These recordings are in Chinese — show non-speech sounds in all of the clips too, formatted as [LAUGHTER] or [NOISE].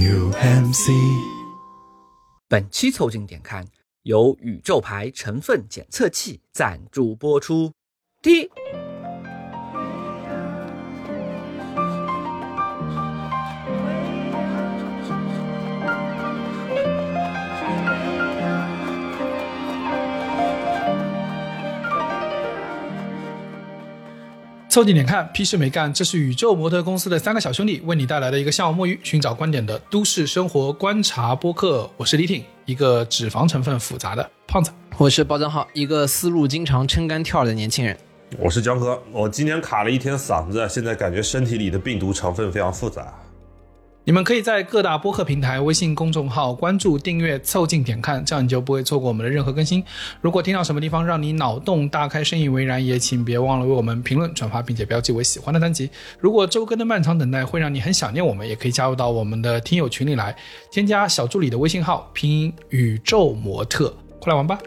New MC。本期凑近点看由宇宙牌成分检测器赞助播出。第一，凑近点看，屁事没干。这是宇宙模特公司的三个小兄弟为你带来的一个下午摸鱼、寻找观点的都市生活观察播客。我是李挺，一个脂肪成分复杂的胖子。我是包正浩，一个思路经常撑杆跳的年轻人。我是江哥，我今天卡了一天嗓子，现在感觉身体里的病毒成分非常复杂。你们可以在各大播客平台、微信公众号关注、订阅、凑近点看，这样你就不会错过我们的任何更新。如果听到什么地方让你脑洞大开、深以为然，也请别忘了为我们评论、转发，并且标记为喜欢的单集。如果周更的漫长等待会让你很想念我们，也可以加入到我们的听友群里来，添加小助理的微信号，拼音宇宙模特，快来玩吧！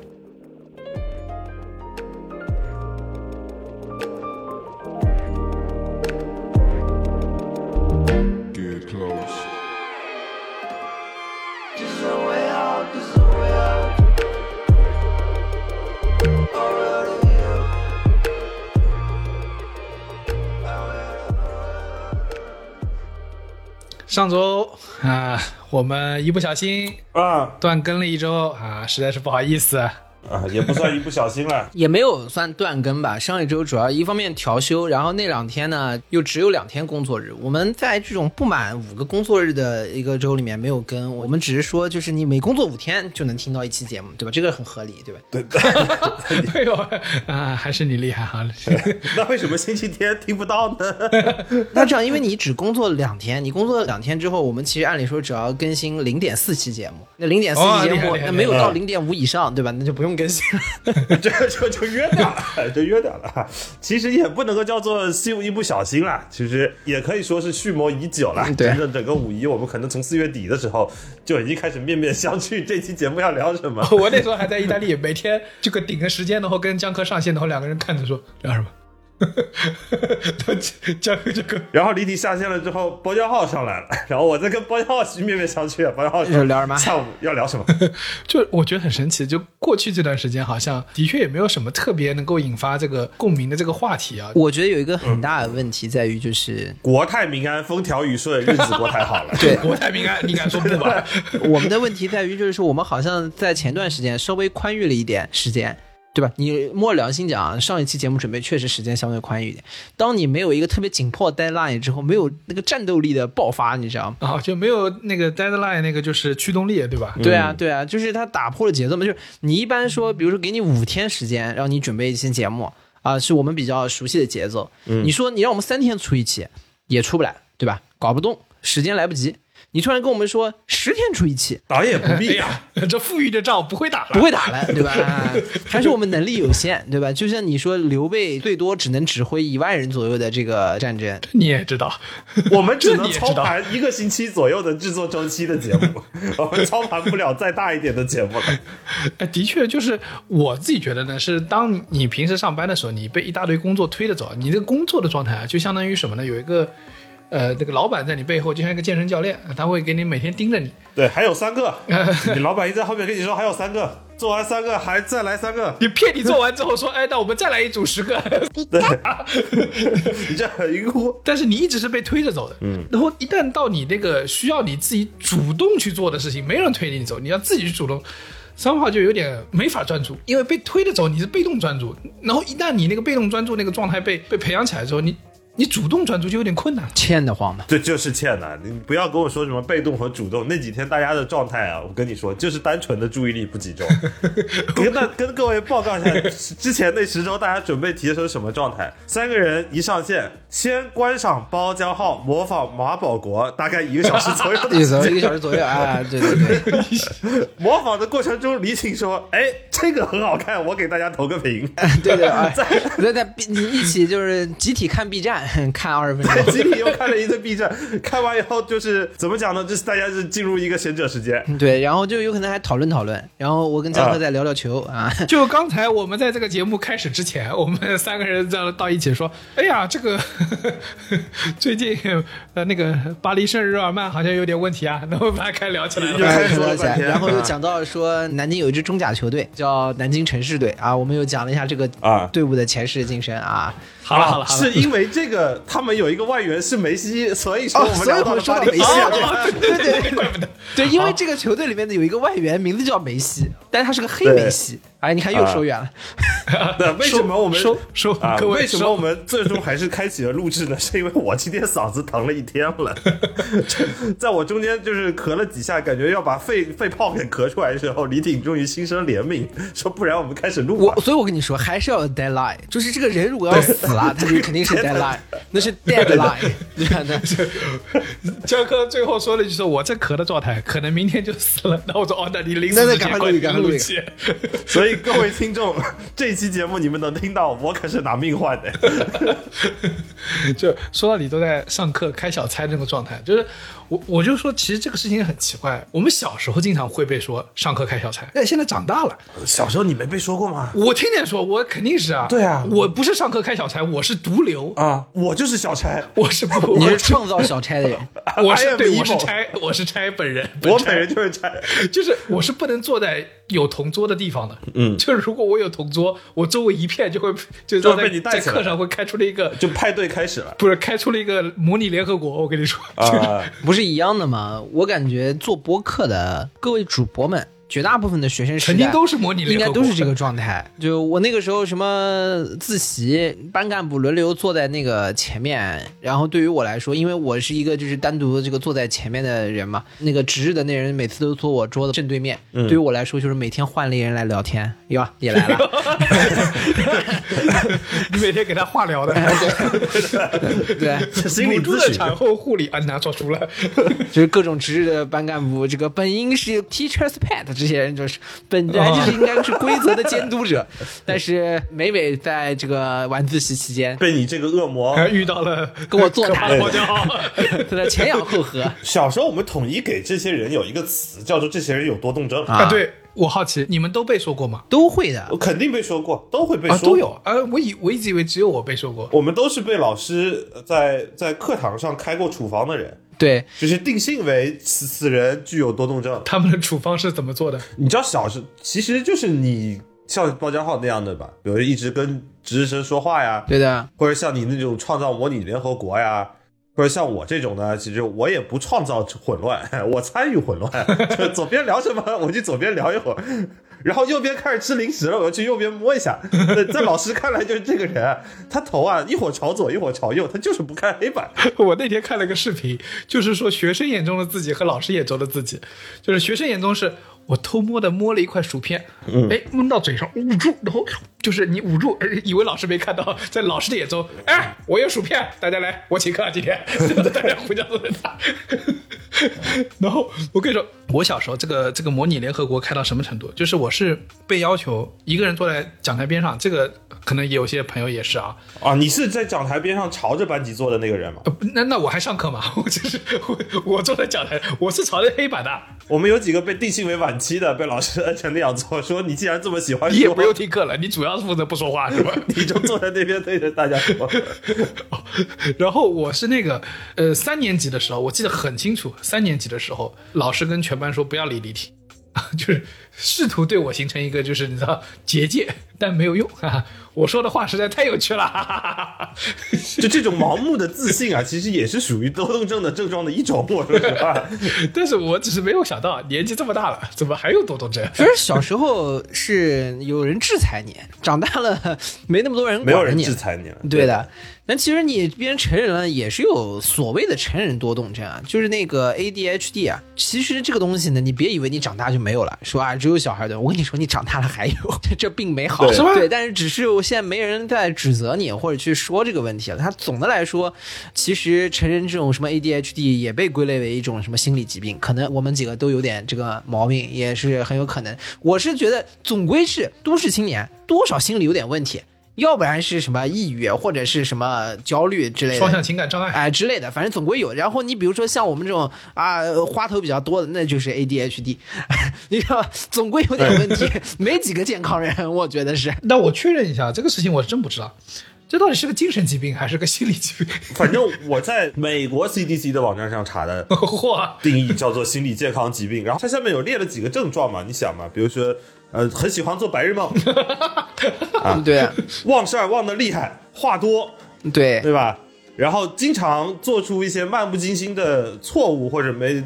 上周啊，我们一不小心啊断更了一周啊，实在是不好意思。啊，也不算一不小心了。[LAUGHS] 也没有算断更吧。上一周主要一方面调休，然后那两天呢又只有两天工作日。我们在这种不满五个工作日的一个周里面没有更，我们只是说就是你每工作五天就能听到一期节目，对吧？这个很合理，对吧？对，[LAUGHS] 哎呦啊，还是你厉害哈！那为什么星期天听不到呢？[LAUGHS] 那这样，因为你只工作了两天，你工作了两天之后，我们其实按理说只要更新零点四期节目，那零点四哦期节目，那没有到厉零点五以上，对吧？那就不用更新了。这 [LAUGHS] 就就约掉了，就约掉了。其实也不能够叫做一不小心啦，其实也可以说是蓄谋已久了。对整整整个五一，我们可能从四月底的时候就已经开始面面相觑，这期节目要聊什么。[LAUGHS] 我那时候还在意大利，每天这个顶着时间，然后跟江科上线，然后两个人看着说聊什么。江科这个然后李体下线了之后，包浆浩上来了，[LAUGHS] 然后我在跟包浆浩面面相觑。包浆浩说聊什么下午要聊什么？[LAUGHS] 就我觉得很神奇，就过去这段时间，好像的确也没有什么特别能够引发这个共鸣的这个话题啊。我觉得有一个很大的问题在于，就是国泰民安，风调雨顺，日子过太好了。[LAUGHS] 对国泰民安，你敢说不吧？我们的问题在于，就是说我们好像在前段时间稍微宽裕了一点时间。对吧？你摸良心讲，上一期节目准备确实时间相对宽裕一点。当你没有一个特别紧迫 deadline 之后，没有那个战斗力的爆发，你知道吗？啊，就没有那个 deadline 那个就是驱动力，对吧？对啊，对啊，就是它打破了节奏嘛。就是你一般说，比如说给你五天时间让你准备一期节目啊、是我们比较熟悉的节奏。你说你让我们三天出一期，也出不来，对吧？搞不动，时间来不及。你突然跟我们说十天出一期，倒也不哎必。呀，[LAUGHS] 这富裕的仗不会打了，不会打了，对吧？[LAUGHS] 还是我们能力有限，对吧？就像你说，刘备最多只能指挥一万人左右的这个战争，你也知道，我们只能 [LAUGHS] 操盘一个星期左右的制作周期的节目，我们操盘不了再大一点的节目了。哎，的确，就是我自己觉得呢，是当你平时上班的时候，你被一大堆工作推着走，你这个工作的状态啊，就相当于什么呢？有一个呃，这个老板在你背后，就像一个健身教练，他会给你每天盯着你。对，还有三个，[LAUGHS] 你老板一在后面跟你说还有三个，做完三个还再来三个，你骗你做完之后说，哎，那我们再来一组十个 [LAUGHS] [LAUGHS] 你这很晕乎。但是你一直是被推着走的，嗯，然后一旦到你那个需要你自己主动去做的事情，没人推着你走，你要自己去主动。三号就有点没法专注，因为被推着走，你是被动专注。然后一旦你那个被动专注那个状态被被培养起来之后，你你主动转出去有点困难。欠得慌的。对就是欠的，你不要跟我说什么被动和主动。那几天大家的状态啊，我跟你说，就是单纯的注意力不集中。[LAUGHS] 跟大跟各位报告一下，之前那十周大家准备提的时候什么状态？三个人一上线，先观赏包浆号模仿马保国，大概一个小时左右的 [LAUGHS] 一时间。个小时左右啊，[LAUGHS] 对对对，模仿的过程中，李挺说：“哎，这这个很好看，我给大家投个屏。对对啊，在在在，你一起就是集体看 B 站，[LAUGHS] 看二十分钟。集体又看了一次 B 站，看完以后就是怎么讲呢？就是大家是进入一个贤者时间。对，然后就有可能还讨论讨论，然后我跟张哥再聊聊球啊。[LAUGHS] 就刚才我们在这个节目开始之前，我们三个人在到一起说：“哎呀，这个 [LAUGHS] 最近呃那个巴黎圣日耳曼好像有点问题啊。”那我们把它开聊起来了。然后又讲到说南京有一支中甲球队叫南京城市队啊，我们又讲了一下这个啊队伍的前世今生啊。好了好了，是因为这个他们有一个外援是梅西，所以说我们哦所以我聊到了们说到梅西啊对对对怪不得。[LAUGHS] 对，因为这个球队里面的有一个外援，名字叫梅西，但是他是个黑梅西。哎，你看又说远了。对，为什么我们说说啊？各位为什么我们最终还是开启了录制呢？[LAUGHS] 是因为我今天嗓子疼了一天了，[LAUGHS] 在我中间就是咳了几下，感觉要把肺肺泡给咳出来的时候，李挺终于心生怜悯，说不然我们开始录吧我。所以，我跟你说，还是要有 deadline，就是这个人如果要死了，他就肯定是 deadline，[LAUGHS] 那是 deadline，你看？那江科最后说了一句：“说我这咳的状态，可能明天就死了。”那我说：“哦，那你临死那那之前赶快录一个赶快录起。所以 [LAUGHS] 各位听众，[LAUGHS] 这期节目你们能听到，我可是拿命换的。[LAUGHS] 就说到底都在上课开小差那个状态，就是我我就说，其实这个事情很奇怪。我们小时候经常会被说上课开小差，但现在长大了，小时候你没被说过吗？我天天说，我肯定是啊，对啊。我不是上课开小差，我是毒瘤，啊，我就是小差，我是不，[LAUGHS] 你我是创造小差的人，[LAUGHS] 我是对，我是差，我是差本人，差 [LAUGHS] 我本人就是差。就是我是不能坐在有同桌的地方的，嗯，就是如果我有同桌，我周围一片就会就就会在你带在课上会开出了一个，就派对开始了。不是开出了一个模拟联合国，我跟你说，啊！不不是一样的吗？我感觉做播客的各位主播们，绝大部分的学生时代肯定都是模拟应该都是这个状态。就我那个时候，什么自习，班干部轮流坐在那个前面，然后对于我来说，因为我是一个就是单独的这个坐在前面的人嘛，那个值日的那人每次都坐我桌子正对面，对于我来说就是每天换了一人来聊天，哟，也来了，[LAUGHS] 你每天给他化疗的，对 [LAUGHS] 对，心理咨询产后护理啊，拿错书了，就是各种值日的班干部，这个本应是 teachers pet 这些人，就是本来就是应该是规则的监督者，[LAUGHS] 但是每每在这个晚自习期间，被你这个恶魔遇到了跟我座可怕谈。的花椒，在那 [LAUGHS] 前仰后合。小时候我们统一给这些人有一个词，叫做这些人有多动症啊，对我好奇，你们都被说过吗？都会的。我。肯定被说过，都会被啊，说过。都有。啊，我以我一直以为只有我被说过。我们都是被老师在在课堂上开过处方的人，对，就是定性为此此人具有多动症。他们的处方是怎么做的？你知道小时其实就是你像包家浩那样的吧，比如一直跟值日生说话呀，对的，或者像你那种创造模拟联合国呀，或者像我这种呢，其实我也不创造混乱，我参与混乱，[LAUGHS] 就左边聊什么我去左边聊一会儿，然后右边开始吃零食了，我去右边摸一下。在老师看来就是这个人，他头啊一会儿朝左一会儿朝右，他就是不看黑板。[LAUGHS] 我那天看了个视频，就是说学生眼中的自己和老师眼中的自己，就是学生眼中是我偷摸的摸了一块薯片，哎，闷到嘴上捂住，然后就是你捂住，哎以为老师没看到，在老师的眼中，哎，我有薯片，大家来，我请客啊，今天 [LAUGHS] 大家回家都在打。[LAUGHS] 然后我跟你说，我小时候这个这个模拟联合国开到什么程度？就是我是被要求一个人坐在讲台边上，这个可能也有些朋友也是啊，啊，你是在讲台边上朝着班级坐的那个人吗？呃，那那我还上课吗？[LAUGHS] 我就是我我坐在讲台，我是朝着黑板的，我们有几个被定性为晚期的，被老师摁成那样做，说你既然这么喜欢，你也不用听课了，你主要是负责不说话是吧？[LAUGHS] 你就坐在那边对着大家说。[LAUGHS] 然后我是那个呃三年级的时候，我记得很清楚，三年级的时候，老师跟全班说不要理李挺，就是试图对我形成一个就是你知道结界，但没有用哈哈。我说的话实在太有趣了，哈哈哈哈就这种盲目的自信啊，[LAUGHS] 其实也是属于多动症的症状的一种。我说实话，[LAUGHS] 但是我只是没有想到年纪这么大了，怎么还有多动症？其实小时候是有人制裁你，长大了没那么多人没有人制裁你了。对的，但其实你变成成人了，也是有所谓的成人多动症啊，就是那个 ADHD 啊。其实这个东西呢，你别以为你长大就没有了，说啊只有小孩的，我跟你说，你长大了还有，[LAUGHS] 这并没好，对是吧对，但是只是现在没人在指责你或者去说这个问题了。他总的来说，其实成人这种什么 ADHD 也被归类为一种什么心理疾病，可能我们几个都有点这个毛病，也是很有可能。我是觉得总归是都市青年，多少心理有点问题。要不然是什么抑郁，或者是什么焦虑之类的，双向情感障碍。哎之类的，反正总归有。然后你比如说像我们这种啊花头比较多的，那就是 ADHD，你知道？总归有点问题，没几个健康人，我觉得是。那我确认一下，这个事情我真不知道，这到底是个精神疾病还是个心理疾病？反正我在美国 CDC 的网站上查的嚯！定义叫做心理健康疾病，然后它下面有列了几个症状嘛，你想嘛，比如说呃很喜欢做白日梦，[LAUGHS] 对。忘事儿忘得厉害，话多，对。对吧？然后经常做出一些漫不经心的错误或者没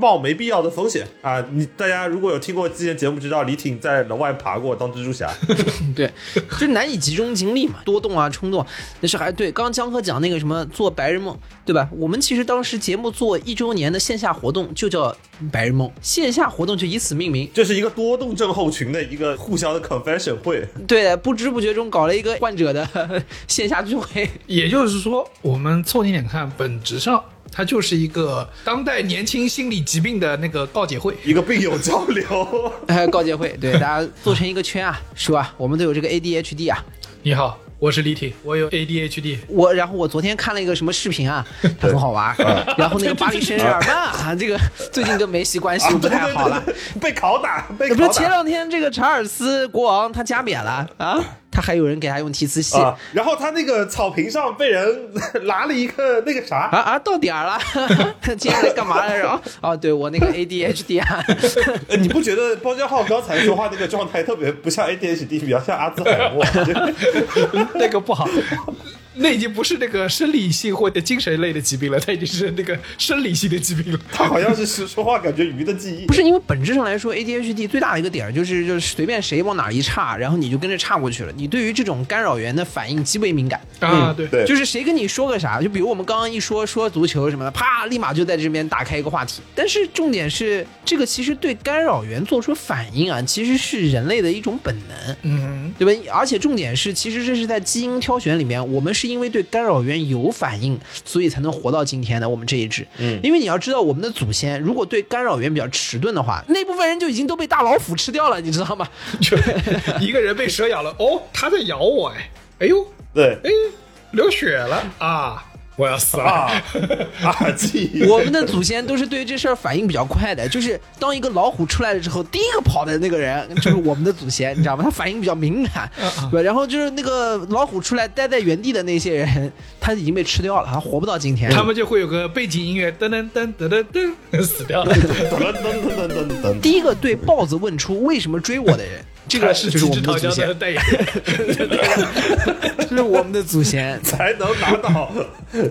冒没必要的风险啊！你大家如果有听过之前节目，知道李挺在楼外爬过当蜘蛛侠，[LAUGHS] 对，就是难以集中精力嘛，[LAUGHS] 多动啊，冲动。那是还对，刚刚江哥讲那个什么做白日梦，对吧？我们其实当时节目做一周年的线下活动就叫白日梦，线下活动就以此命名。这是一个多动症候群的一个互相的 confession 会。对，不知不觉中搞了一个患者的 [LAUGHS] 线下聚会。也就是说，我们凑近点看，本质上它就是一个当代年轻心理疾病的那个告解会。一个病友交流，哎，[LAUGHS] 告解会，对大家做成一个圈啊，是吧？我们都有这个 ADHD 啊。你好，我是李挺，我有 ADHD。我然后我昨天看了一个什么视频啊，[LAUGHS] 它很好玩。然后那个巴黎圣日耳曼啊，[LAUGHS] 这个最近跟梅西关系不太好了。被拷打，被不是前。两天这个查尔斯国王他加冕了啊，他还有人给他用提词器。啊，然后他那个草坪上被人拿了一个那个啥，啊啊，到点儿了，[LAUGHS] 接下来干嘛来着？哦哦，对我那个 ADHD 啊，[LAUGHS] 呃你不觉得包家浩刚才说话那个状态特别不像 ADHD，比较像阿兹海默？[LAUGHS] 那个不好，那已经不是那个生理性或者精神类的疾病了，它已经是那个生理性的疾病了。他好像是是说话感觉鱼的记忆不。是因为本质上来说，ADHD 最大的一个点就是就是随便谁往哪一岔，然后你就跟着岔过去了。你对于这种干扰源的反应极为敏感。啊，对，对，就是谁跟你说个啥，就比如我们刚刚一说说足球什么的，啪，立马就在这边打开一个话题。但是重点是，这个其实对干扰源做出反应啊，其实是人类的一种本能。嗯，对吧？而且重点是，其实这是在基因挑选里面，我们是因为对干扰源有反应，所以才能活到今天的我们这一支。嗯因为你要知道，我们的祖先如果对干扰源比较迟钝的话，那部分人就已经都被大老虎吃掉了，你知道吗？[LAUGHS] 就一个人被蛇咬了，哦，他在咬我，哎，哎呦，对哎，流血了啊，我要死了。啊啊，[LAUGHS] 记忆。我们的祖先都是对这事儿反应比较快的，就是当一个老虎出来了之后，第一个跑的那个人就是我们的祖先，你知道吗？他反应比较敏感，[LAUGHS] 对吧？然后就是那个老虎出来待在原地的那些人，他已经被吃掉了，他活不到今天。他们就会有个背景音乐，噔噔噔噔噔噔，死掉了。[LAUGHS] 噔噔噔噔噔噔。第一个对豹子问出为什么追我的人，这个是 [LAUGHS] 就是我们的祖先，代言人。这是我们的祖先。才能拿到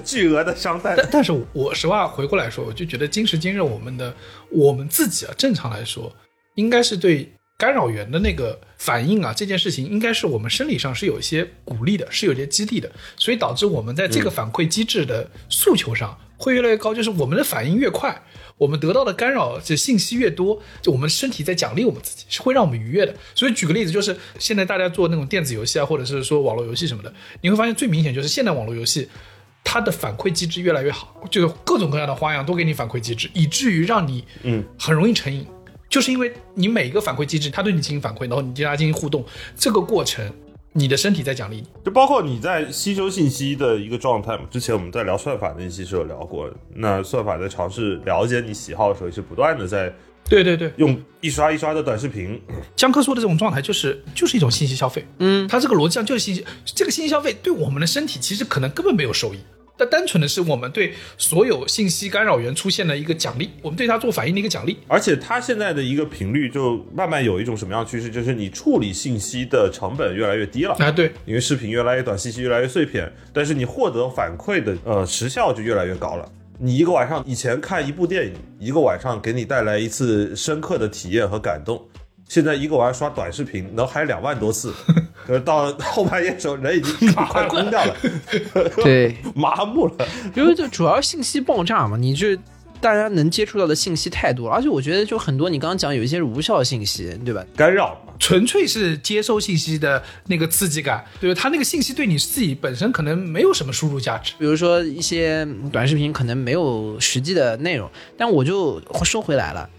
巨额的商贷。但但是我实话回过来说，我就觉得今时今日我们的我们自己啊，正常来说，应该是对干扰源的那个反应啊，这件事情应该是我们生理上是有一些鼓励的，是有些激励的，所以导致我们在这个反馈机制的诉求上会越来越高，就是我们的反应越快。我们得到的干扰这信息越多，就我们身体在奖励我们自己，是会让我们愉悦的。所以举个例子，就是现在大家做那种电子游戏啊，或者是说网络游戏什么的，你会发现最明显就是现代网络游戏，它的反馈机制越来越好，就是各种各样的花样都给你反馈机制，以至于让你嗯很容易成瘾。就是因为你每一个反馈机制，它对你进行反馈，然后你对它进行互动，这个过程，你的身体在奖励你。就包括你在吸收信息的一个状态嘛。之前我们在聊算法那期是有聊过，那算法在尝试了解你喜好的时候，是不断的在对对对，用一刷一刷的短视频，江科说的这种状态就是就是一种信息消费，嗯，它这个逻辑上就是信息，这个信息消费对我们的身体其实可能根本没有收益，但单纯的是我们对所有信息干扰源出现的一个奖励，我们对它做反应的一个奖励。而且它现在的一个频率就慢慢有一种什么样的趋势，就是你处理信息的成本越来越低了。啊，对，因为视频越来越短，信息越来越碎片，但是你获得反馈的呃时效就越来越高了。你一个晚上以前看一部电影，一个晚上给你带来一次深刻的体验和感动，现在一个晚上刷短视频能嗨两万多次，可是到后半夜的时候，人已经 [LAUGHS] 快疯掉了，对，[LAUGHS] 麻木了。因为就主要信息爆炸嘛，你这大家能接触到的信息太多了，而且我觉得就很多，你刚刚讲有一些是无效信息，对吧？干扰嘛，纯粹是接收信息的那个刺激感，对吧？它那个信息对你自己本身可能没有什么输入价值。比如说一些短视频可能没有实际的内容，但我就说回来了。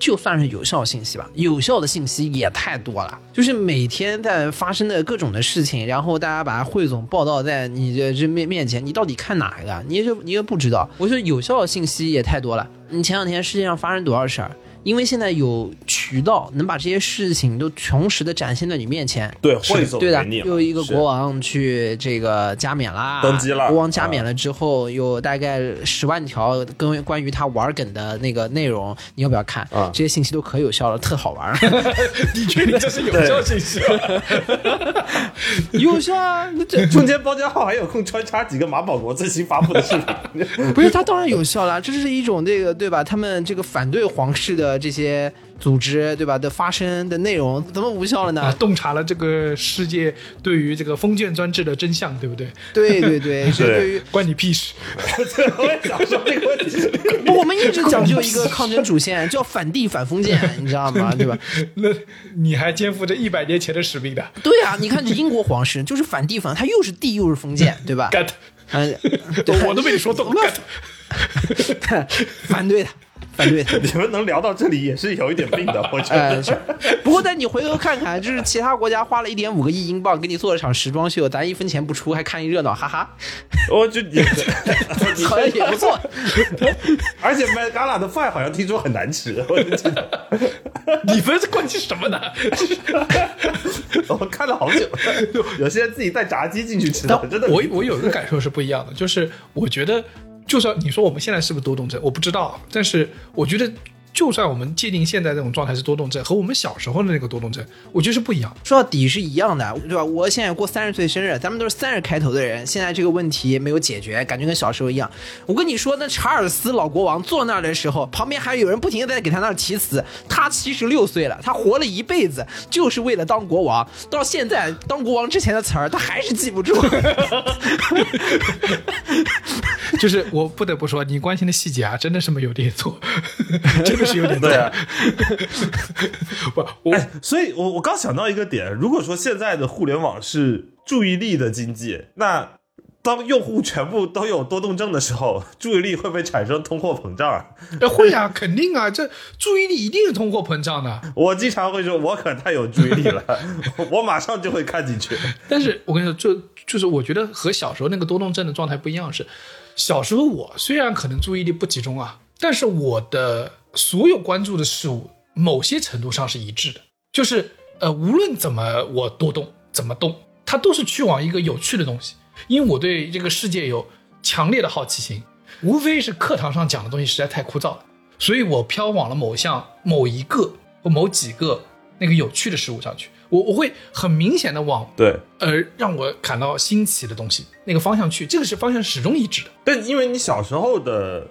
就算是有效信息吧，有效的信息也太多了，就是每天在发生的各种的事情，然后大家把它汇总报道在你的这面面前，你到底看哪一个？你就你也不知道。我说有效的信息也太多了，你前两天世界上发生多少事儿？因为现在有渠道能把这些事情都同时的展现在你面前，对，汇总对的给你，又一个国王去这个加冕啦，登基了国王加冕了之后，有大概十万条跟关于他玩梗的那个内容，你要不要看？啊这些信息都可有效了，特好玩，[LAUGHS] 你确定这是有效信息吗？[LAUGHS] 有效啊！那这中间包家浩还有空穿插几个马保国最新发布的视频，[LAUGHS] 不是他当然有效了，这是一种这个对吧？他们这个反对皇室的这些组织对吧的发生的内容，怎么无效了啊，呢？洞察了这个世界对于这个封建专制的真相，对不对？对对对，[LAUGHS] 是对于关你屁事！我也想说这个问题。我们一直讲究一个抗争主线，叫反帝反封建，[LAUGHS] 你知道吗？对吧？那你还肩负着一百年前的使命的对啊，你看这英国皇室 [LAUGHS] 就是反帝反，他又是帝又是封建，对吧？，get，我都被你说动了。反对他，反对他。[LAUGHS] 你们能聊到这里也是有一点病的，我觉呃，得。是不过但你回头看看，就是其他国家花了一点五个亿英镑给你做了场时装秀，咱一分钱不出，还看一热闹，哈哈，我就也，好像也不错。[LAUGHS] 而且麦嘎拉的饭好像听说很难吃，我就记得 [LAUGHS] 你们是关心什么呢？我看了好久，有些人自己带炸鸡进去吃的，真的。我我有一个感受是不一样的，就是我觉得，就是你说我们现在是不是多动症，我不知道，但是我觉得，就算我们界定现在这种状态是多动症，和我们小时候的那个多动症，我觉得是不一样。说到底是一样的，对吧？我现在过三十岁生日，咱们都是三十开头的人，现在这个问题没有解决，感觉跟小时候一样。我跟你说，那查尔斯老国王坐那儿的时候，旁边还有人不停的在给他那儿提词。他七十六岁了，他活了一辈子就是为了当国王，到现在当国王之前的词儿他还是记不住。[LAUGHS] [LAUGHS] 就是我不得不说，你关心的细节啊，真的是没有点错，[LAUGHS] 真的是有点错。对啊，[LAUGHS] 不，我哎，所以我我刚想到一个点，如果说现在的互联网是注意力的经济，那当用户全部都有多动症的时候，[LAUGHS] 注意力会不会产生通货膨胀啊？哎会啊，[LAUGHS] 肯定啊，这注意力一定是通货膨胀的。我经常会说，我可太有注意力了，我马上就会看进去。但是我跟你说，就就是我觉得和小时候那个多动症的状态不一样是，小时候我虽然可能注意力不集中啊，但是我的所有关注的事物，某些程度上是一致的，就是呃，无论怎么我多动，怎么动，它都是去往一个有趣的东西，因为我对这个世界有强烈的好奇心，无非是课堂上讲的东西实在太枯燥了，所以我飘往了某项、某一个或某几个那个有趣的事物上去，我我会很明显的往对，呃，让我感到新奇的东西那个方向去，这个是方向始终一致的。但因为你小时候的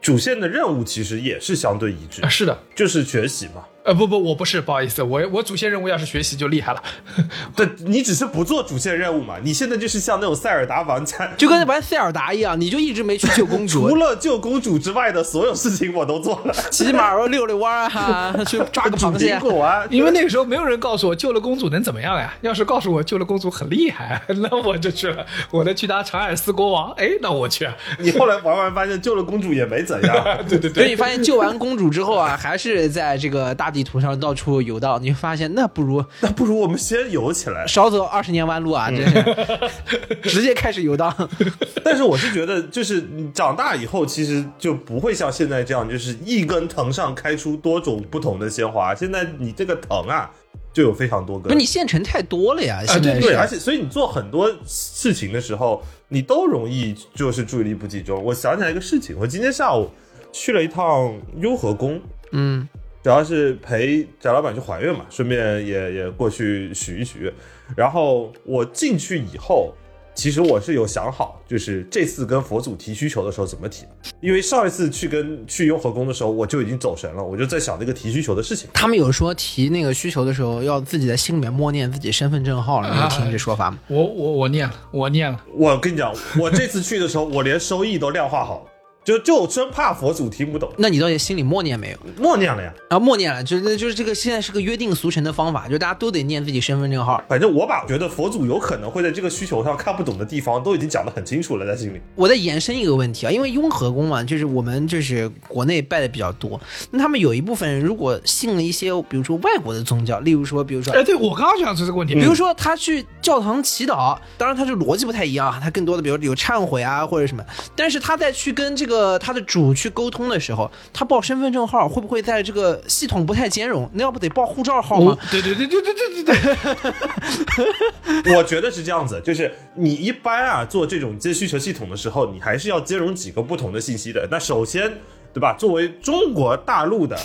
主线的任务其实也是相对一致啊，，是的，就是学习嘛。呃，不不，我不是，不好意思，我我主线任务要是学习就厉害了，[LAUGHS] 对你只是不做主线任务嘛？你现在就是像那种塞尔达玩家，就跟玩塞尔达一样，你就一直没去救公主 [LAUGHS] 除，了救公主之外的所有事情我都做了，骑骑马儿溜溜弯儿啊，[LAUGHS] 去抓个螃蟹苹。果啊，因为那个时候没有人告诉我救了公主能怎么样呀。要是告诉我救了公主很厉害，那我就去了，我能去当查尔斯国王，哎，那我去啊。你后来玩完发现救了公主也没怎样。对对所以你发现救完公主之后啊，还是在这个大地图上到处游荡，你会发现那不如那不如我们先游起来。少走二十年弯路啊！真是，[LAUGHS] 直接开始游荡。[LAUGHS] 但是我是觉得，就是你长大以后，其实就不会像现在这样，就是一根藤上开出多种不同的鲜花。现在你这个藤啊，就有非常多根。不是你县城太多了呀，现在是对，而且所以你做很多事情的时候，你都容易就是注意力不集中。我想起来一个事情，我今天下午去了一趟雍和宫，嗯，主要是陪翟老板去还愿嘛，顺便也也过去许一许愿。然后我进去以后，其实我是有想好，就是这次跟佛祖提需求的时候怎么提，因为上一次去跟去雍和宫的时候，我就已经走神了，我就在想那个提需求的事情。他们有说提那个需求的时候，要自己在心里面默念自己身份证号，你有听这说法吗？我我我念了，我念了。我跟你讲，我这次去的时候，我连收益都量化好了，就就真怕佛祖听不懂，那你到底心里默念没有？默念了呀。啊，默念了，就是就是这个现在是个约定俗成的方法，就大家都得念自己身份证号。反正我把觉得佛祖有可能会在这个需求上看不懂的地方，都已经讲得很清楚了，在心里。我再延伸一个问题啊，因为雍和宫嘛，就是我们就是国内拜的比较多，那他们有一部分人如果信了一些，比如说外国的宗教，例如说，比如说哎，对我刚刚就想说这个问题，比如说他去教堂祈祷，当然他这逻辑不太一样啊，他更多的比如有忏悔啊或者什么，但是他在去跟这个他的主去沟通的时候，他报身份证号会不会在这个系统不太兼容？那要不得报护照号吗哦？，对对对对对对对对，[LAUGHS] 我觉得是这样子，就是你一般啊做这种接需求系统的时候，你还是要兼容几个不同的信息的。那首先，对吧？作为中国大陆的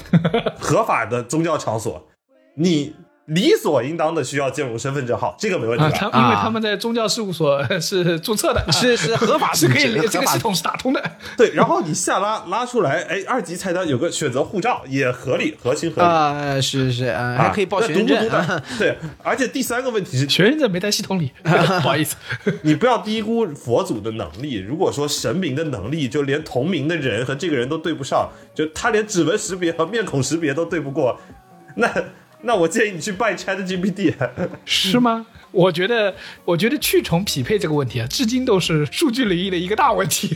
合法的宗教场所，你理所应当的需要兼容身份证号，这个没问题啊，吧？他因为他们在宗教事务所是注册的，是 [LAUGHS] 是合法是可以组织合法这个系统是打通的。[LAUGHS] 对，然后你下拉拉出来，哎，二级菜单有个选择护照，也合理，合情合理。啊，是是啊，啊还可以报那学生证。[LAUGHS] 对，而且第三个问题是，学生证没在系统里，不好意思。你不要低估佛祖的能力。如果说神明的能力，就连同名的人和这个人都对不上，就他连指纹识别和面孔识别都对不过，那那我建议你去拜 Chat GPT。是吗？我觉得，我觉得去重匹配这个问题啊，至今都是数据领域的一个大问题。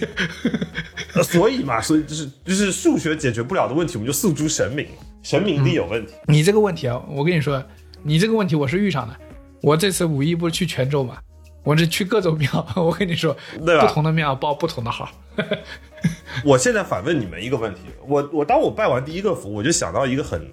所以嘛，所以就是就是数学解决不了的问题，我们就诉诸神明，神明一定有问题。你这个问题啊，我跟你说，你这个问题我是遇上的。我这次五一不是去泉州嘛，我是去各种庙，[LAUGHS] 我跟你说，对吧不同的庙报不同的号。[LAUGHS] 我现在反问你们一个问题，我我当我拜完第一个符，我就想到一个很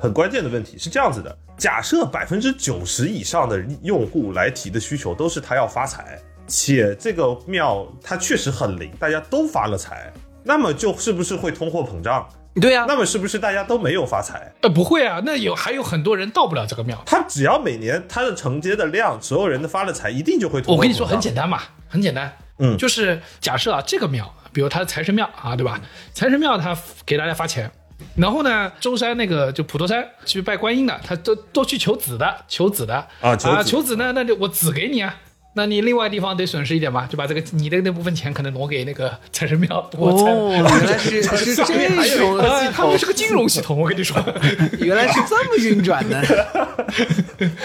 很关键的问题，是这样子的：假设百分之九十以上的用户来提的需求都是他要发财，且这个庙它确实很灵，大家都发了财，那么就是不是会通货膨胀？对呀、那么是不是大家都没有发财？呃，不会啊，那有还有很多人到不了这个庙。他只要每年他的承接的量，所有人的发了财，一定就会通货膨胀。我跟你说很简单嘛，很简单，嗯就是假设啊，这个庙，比如他的财神庙啊，对吧？财神庙他给大家发钱，然后呢，舟山那个就普陀山去拜观音的，他都都去求子的，求子的啊求子啊，求子呢，那就我子给你啊。那你另外地方得损失一点吧，就把这个你的那部分钱可能挪给那个财神庙，我猜哦，原来是是 [LAUGHS] 这种系统他们，是个金融系统，我跟你说，[LAUGHS] 原来是这么运转的，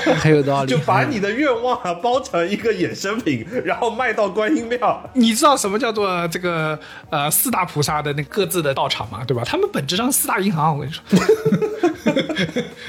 [LAUGHS] 很有道理。就把你的愿望啊包成一个衍生品，然后卖到观音庙。你知道什么叫做这个呃四大菩萨的那各自的道场吗，对吧？他们本质上四大银行，我跟你说，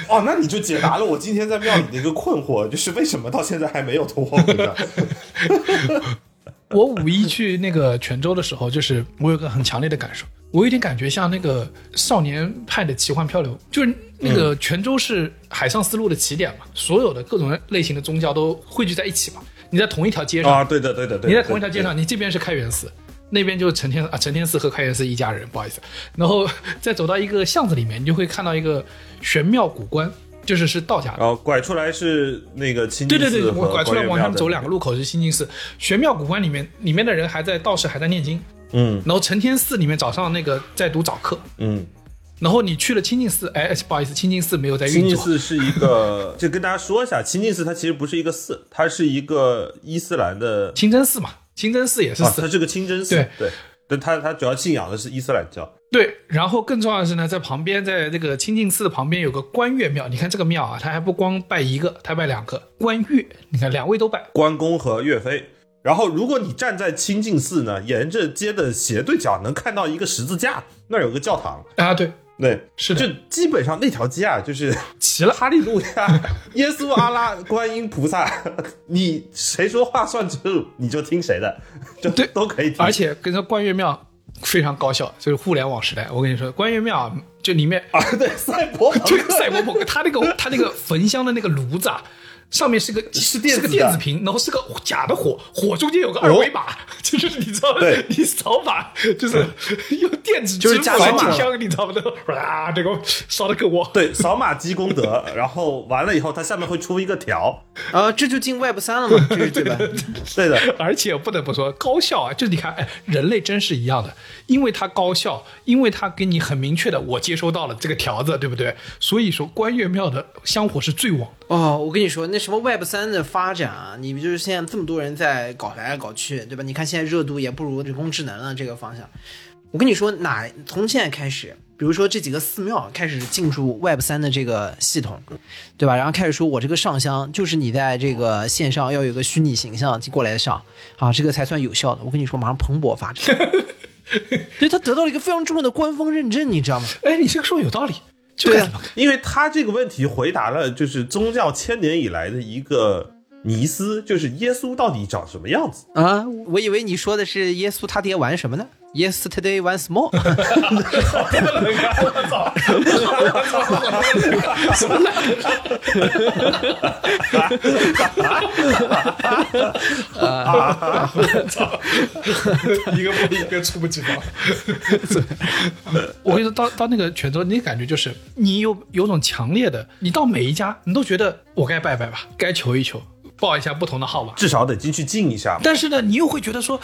哦，那你就解答了我今天在庙里的一个困惑，就是为什么到现在还没有通货膨胀？[LAUGHS] 我五一去那个泉州的时候，就是我有个很强烈的感受，我有点感觉像那个少年派的奇幻漂流，就是那个泉州是海上丝路的起点嘛，所有的各种类型的宗教都汇聚在一起嘛。你在同一条街上，啊，对的，对的，对的。你在同一条街上，你这边是开元寺，那边就是承天啊承天寺和开元寺一家人，不好意思。然后再走到一个巷子里面，你就会看到一个玄妙古观，就是是道家的。然后拐出来是那个清净寺对对对，拐出来往上走两个。路口是清净寺，玄妙古观里面里面的人还在道士还在念经，嗯然后承天寺里面早上那个在读早课，嗯，然后你去了清净寺，哎，不好意思，清净寺没有在清净。寺是一个，[LAUGHS] 就跟大家说一下，清净寺它其实不是一个寺，它是一个伊斯兰的清真寺嘛，清真寺也是啊，寺，它是个清真寺。对对，但它它主要信仰的是伊斯兰教。对，然后更重要的是呢，在旁边，在这个清净寺的旁边有个观月庙。你看这个庙啊，它还不光拜一个，它拜两个观月。你看两位都拜，关公和岳飞。然后，如果你站在清净寺呢，沿着街的斜对角能看到一个十字架，那儿有个教堂。啊，对，对，是的就基本上那条街啊，就是齐了。哈利路亚、耶稣、阿拉、观音菩萨，[LAUGHS] 你谁说话算数，你就听谁的，就对都可以听。而且跟着关月庙非常高效，就是互联网时代。我跟你说，关岳庙啊就里面啊，对，赛博朋这个克 [LAUGHS] 赛博朋克，他那个他那个焚香的那个炉子啊，上面是个是电子的个电子屏，然后是个假的火，火中间有个二维码，就是 [LAUGHS] 你知道，对。你扫码就是用电子就是加扫码。来进香，你知道吗？啊，这个烧的更旺。对，扫码积功德，[LAUGHS] 然后完了以后，它下面会出一个条，啊，这就进 Web 三了嘛，[LAUGHS] 这是对吧？对的，而且不得不说，高效啊，就是你看，哎，人类真是一样的，因为它高效，因为它给你很明确的，我接收到了这个条子，对不对？所以说，关岳庙的香火是最旺的。哦，我跟你说，那什么 Web 三的发展啊，你们就是现在这么多人在搞来搞去，对吧？你看现在热度也不如人工智能了这个方向。我跟你说，哪从现在开始，比如说这几个寺庙开始进入 Web 三的这个系统，对吧？然后开始说我这个上香就是你在这个线上要有个虚拟形象过来上啊，这个才算有效的。我跟你说，马上蓬勃发展。[LAUGHS] [LAUGHS] 对，他得到了一个非常重要的官方认证，你知道吗？哎，你这个说有道理，就对啊该这么干。因为他这个问题回答了就是宗教千年以来的一个迷思，就是耶稣到底长什么样子。啊，我以为你说的是耶稣他爹玩什么呢？Yesterday once more。我操！什么一个不一个猝不及防。我跟你说，到到那个泉州，你感觉就是你有有种强烈的，你到每一家，你都觉得我该拜拜吧，该求一求，报一下不同的号码。至少得进去敬一下嘛。但是呢，你又会觉得说，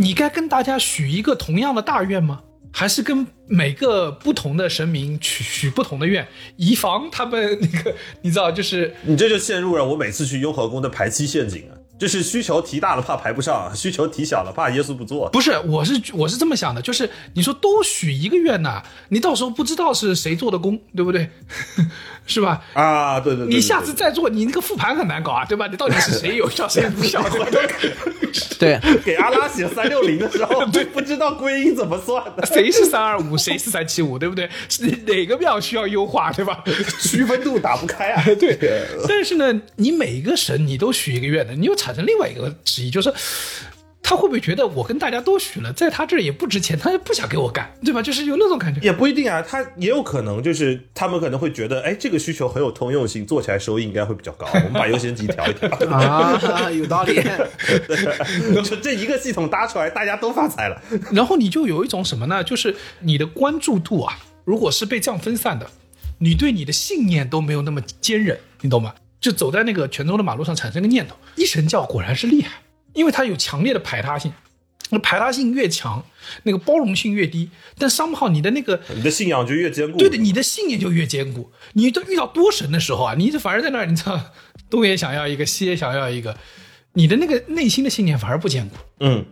你该跟大家许一个同样的大愿吗？还是跟每个不同的神明许许不同的愿，以防他们那个你知道，就是你这就陷入了我每次去雍和宫的排期陷阱啊！就是需求提大了怕排不上，需求提小了怕耶稣不做。不是，我是我是这么想的，就是你说都许一个愿呐，你到时候不知道是谁做的功，对不对？是吧？啊，对对对对你下次再做，你那个复盘很难搞啊，对吧？你到底是谁有效，谁无效，[LAUGHS] 对吧？对，[LAUGHS] 给阿拉写三六零的时候，[LAUGHS] 对，不知道归因怎么算的，谁是三二五，谁是三七五，对不对？是哪个庙需要优化，对吧？区分度打不开啊。对，但是呢，你每一个神你都许一个愿的，你又产生另外一个质疑，就是他会不会觉得我跟大家都许了，在他这儿也不值钱，他也不想给我干，对吧？就是有那种感觉。也不一定啊，他也有可能就是他们可能会觉得，哎，这个需求很有通用性，做起来收益应该会比较高，我们把优先级调一调，[LAUGHS] 啊，有道理。[LAUGHS] 就这一个系统搭出来，大家都发财了。然后你就有一种什么呢？就是你的关注度啊，如果是被这样分散的，你对你的信念都没有那么坚韧，你懂吗？就走在那个泉州的马路上产生个念头：一神教果然是厉害，因为它有强烈的排他性。那排他性越强，那个包容性越低，但商号你的那个你的信仰就越坚固。对的，你的信念就越坚固。你都遇到多神的时候啊，你反而在那儿，你知道，东也想要一个，西也想要一个，你的那个内心的信念反而不坚固。嗯，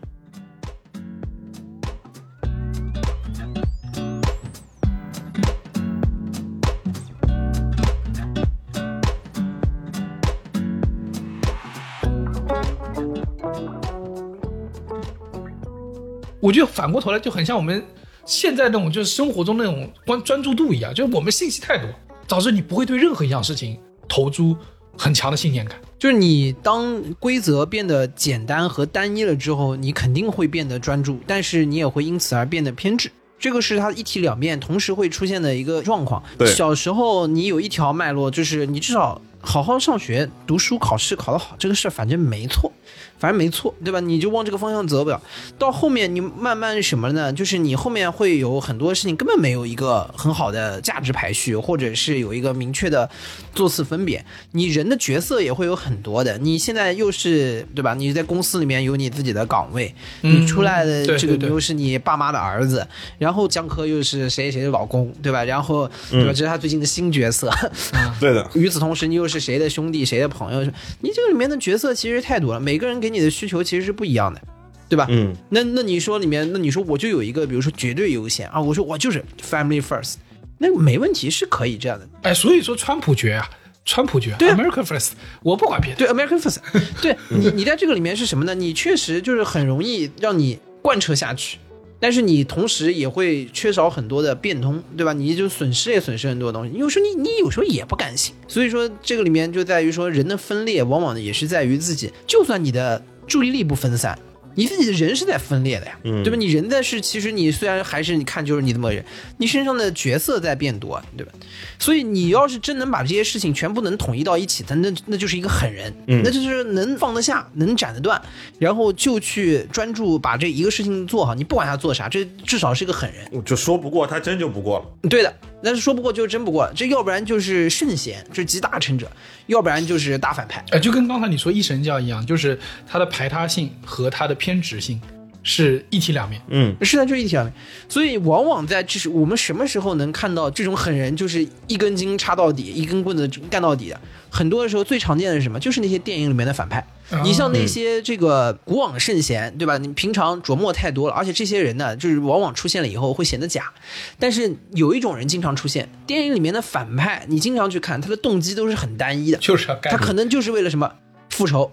我觉得反过头来就很像我们现在那种就是生活中那种关专注度一样，就是我们信息太多，导致你不会对任何一样事情投注很强的信念感。就是你当规则变得简单和单一了之后，你肯定会变得专注，但是你也会因此而变得偏执。这个是它一体两面同时会出现的一个状况。对小时候你有一条脉络，就是你至少好好上学、读书、考试考得好，这个事儿反正没错，反正没错，对吧？你就往这个方向走不了。到后面你慢慢什么呢？就是你后面会有很多事情根本没有一个很好的价值排序，或者是有一个明确的座次分别。你人的角色也会有很多的。你现在又是对吧？你在公司里面有你自己的岗位，嗯你出来的这个你又是你爸妈的儿子，然后江科又是谁谁的老公，对吧？然后对吧？这是他最近的新角色。对的，[LAUGHS] 与此同时，你又是谁的兄弟、谁的朋友？你这个里面的角色其实太多了，每个人给你的需求其实是不一样的，对吧？嗯，那那你说里面，那你说我就有一个，比如说绝对优先啊，我说我就是 family first，那没问题，是可以这样的。哎，所以说川普绝啊，川普绝、对啊 American First，我不管别的。对，American first，[LAUGHS] 对你你在这个里面是什么呢？你确实就是很容易让你贯彻下去。但是你同时也会缺少很多的变通，对吧？你就损失也损失很多东西。有时候你你有时候也不甘心，所以说这个里面就在于说人的分裂，往往呢也是在于自己，就算你的注意力不分散，你自己的人是在分裂的呀，嗯对吧？你人在是，其实你虽然还是你看就是你这么人，你身上的角色在变多，对吧？所以你要是真能把这些事情全部能统一到一起，他那那就是一个狠人，嗯那就是能放得下，能斩得断，然后就去专注把这一个事情做好。你不管他做啥，这至少是个狠人。我就说不过他真就不过了。对的，但是说不过就真不过，这要不然就是圣贤，这集大成者，要不然就是大反派。呃，就跟刚才你说一神教一样，就是它的排他性和它的偏执性是一体两面。嗯，是的，就是一体两面。所以往往在就是我们什么时候能看到这种狠人，就是一根筋插到底，一根棍子干到底的。很多的时候最常见的是什么？就是那些电影里面的反派。啊你像那些这个古往圣贤，对吧？你平常琢磨太多了，而且这些人呢，就是往往出现了以后会显得假。但是有一种人经常出现，电影里面的反派，你经常去看，他的动机都是很单一的，就是要干他可能就是为了什么复仇，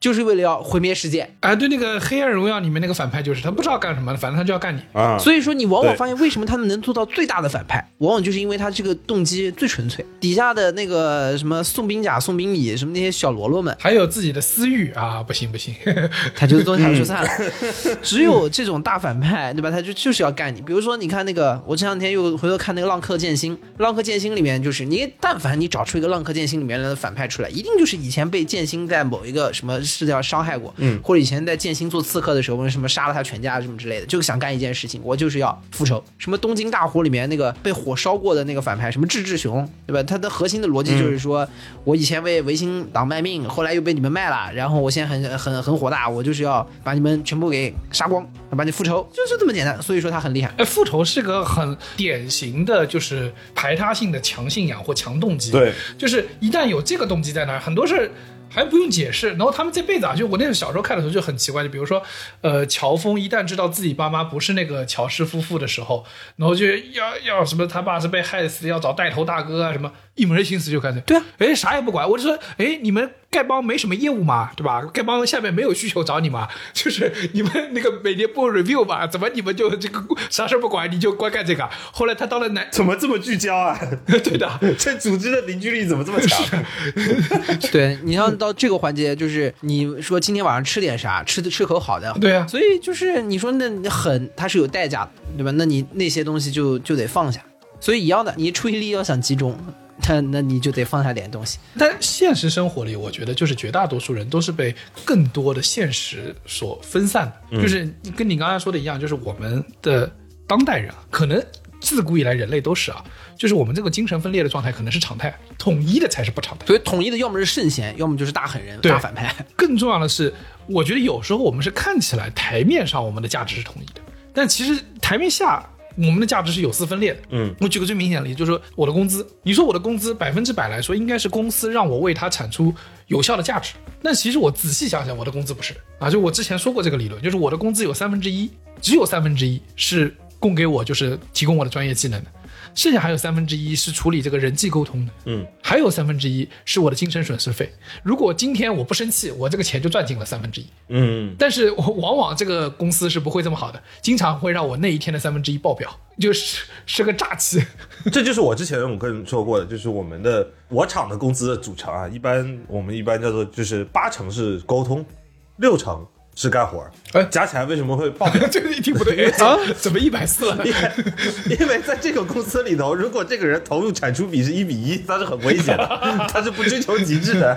就是为了要毁灭世界。哎，对那个《黑暗荣耀》里面那个反派就是他不知道干什么，反正他就要干你。啊，所以说，你往往发现为什么他们能做到最大的反派，往往就是因为他这个动机最纯粹。底下的那个什么宋兵甲、宋兵乙，什么那些小喽啰们，还有自己的私欲啊，不行不行，[LAUGHS] 他就东西他就算了。[LAUGHS] 只有这种大反派，对吧？他就就是要干你。比如说，你看那个，我这两天又回头看那个《浪客剑心》，《浪客剑心》里面就是你，但凡你找出一个《浪客剑心》里面的反派出来，一定就是以前被剑心在某一个什么事要伤害过，嗯或者以前在剑心做刺客的时候，什么杀了他全家什么之类的，就想干一件事情，我就是要复仇。什么东京大火里面那个被火烧过的那个反派，什么志志雄，对吧？他的核心的逻辑就是说，我以前为维新党卖命，后来又被你们卖了，然后我现在很很很火大，我就是要把你们全部给杀光，把你复仇，就是这么简单。所以说他很厉害。哎，复仇是个很典型的，就是排他性的强信仰或强动机。对，就是一旦有这个动机在那儿，很多事儿还不用解释。然后他们这辈子啊，就我那时候小时候看的时候就很奇怪，就比如说，呃，乔峰一旦知道自己爸妈不是那个乔氏夫妇的时候，然后就要要什么他爸是被害死，要找带头大哥啊什么，一门心思就干脆。对啊，哎，啥也不管，我就说，哎，你们丐帮没什么业务嘛，对吧？丐帮下面没有需求找你嘛，[LAUGHS] 就是你们那个每年不 review 嘛，怎么你们就这个啥事不管，你就光干这个？后来他到了南，怎么这么聚焦啊？[LAUGHS] 对的，这组织的凝聚力怎么这么强？[LAUGHS] 对你像到这个环节，就是你说今天晚上吃点啥，吃的吃口好的，对啊所以就是你说那狠，它是有代价的，对吧？那你那些东西就就得放下。所以一样的，你注意力要想集中，[LAUGHS] 那那你就得放下点东西。但现实生活里，我觉得就是绝大多数人都是被更多的现实所分散的，就是跟你刚才说的一样，就是我们的当代人啊，可能自古以来人类都是啊，就是我们这个精神分裂的状态可能是常态，统一的才是不常态。所以统一的要么是圣贤，要么就是大狠人、对大反派。[LAUGHS] 更重要的是，我觉得有时候我们是看起来台面上我们的价值是统一的，但其实台面下我们的价值是有丝分裂的。嗯，我举个最明显的例子，就是说我的工资，你说我的工资百分之百来说，应该是公司让我为它产出有效的价值。但其实我仔细想想，我的工资不是啊，就我之前说过这个理论，就是我的工资有三分之一，只有三分之一是供给我，就是提供我的专业技能的。剩下还有三分之一是处理这个人际沟通的，嗯，还有三分之一是我的精神损失费。如果今天我不生气，我这个钱就赚进了三分之一。嗯，[LAUGHS] 但是我往往这个公司是不会这么好的，经常会让我那一天的三分之一爆表，就是是个诈欺。[LAUGHS] 这就是我之前我跟你说过的，就是我们的我厂的工资的组成啊，一般我们一般叫做就是八成是沟通，六成是干活儿，哎加起来为什么会爆表？[LAUGHS] 这个一听不对 [LAUGHS] 啊，怎么一百四了？因为在这个公司里头，如果这个人投入产出比是一比一，他是很危险的，[LAUGHS] 他是不追求极致的，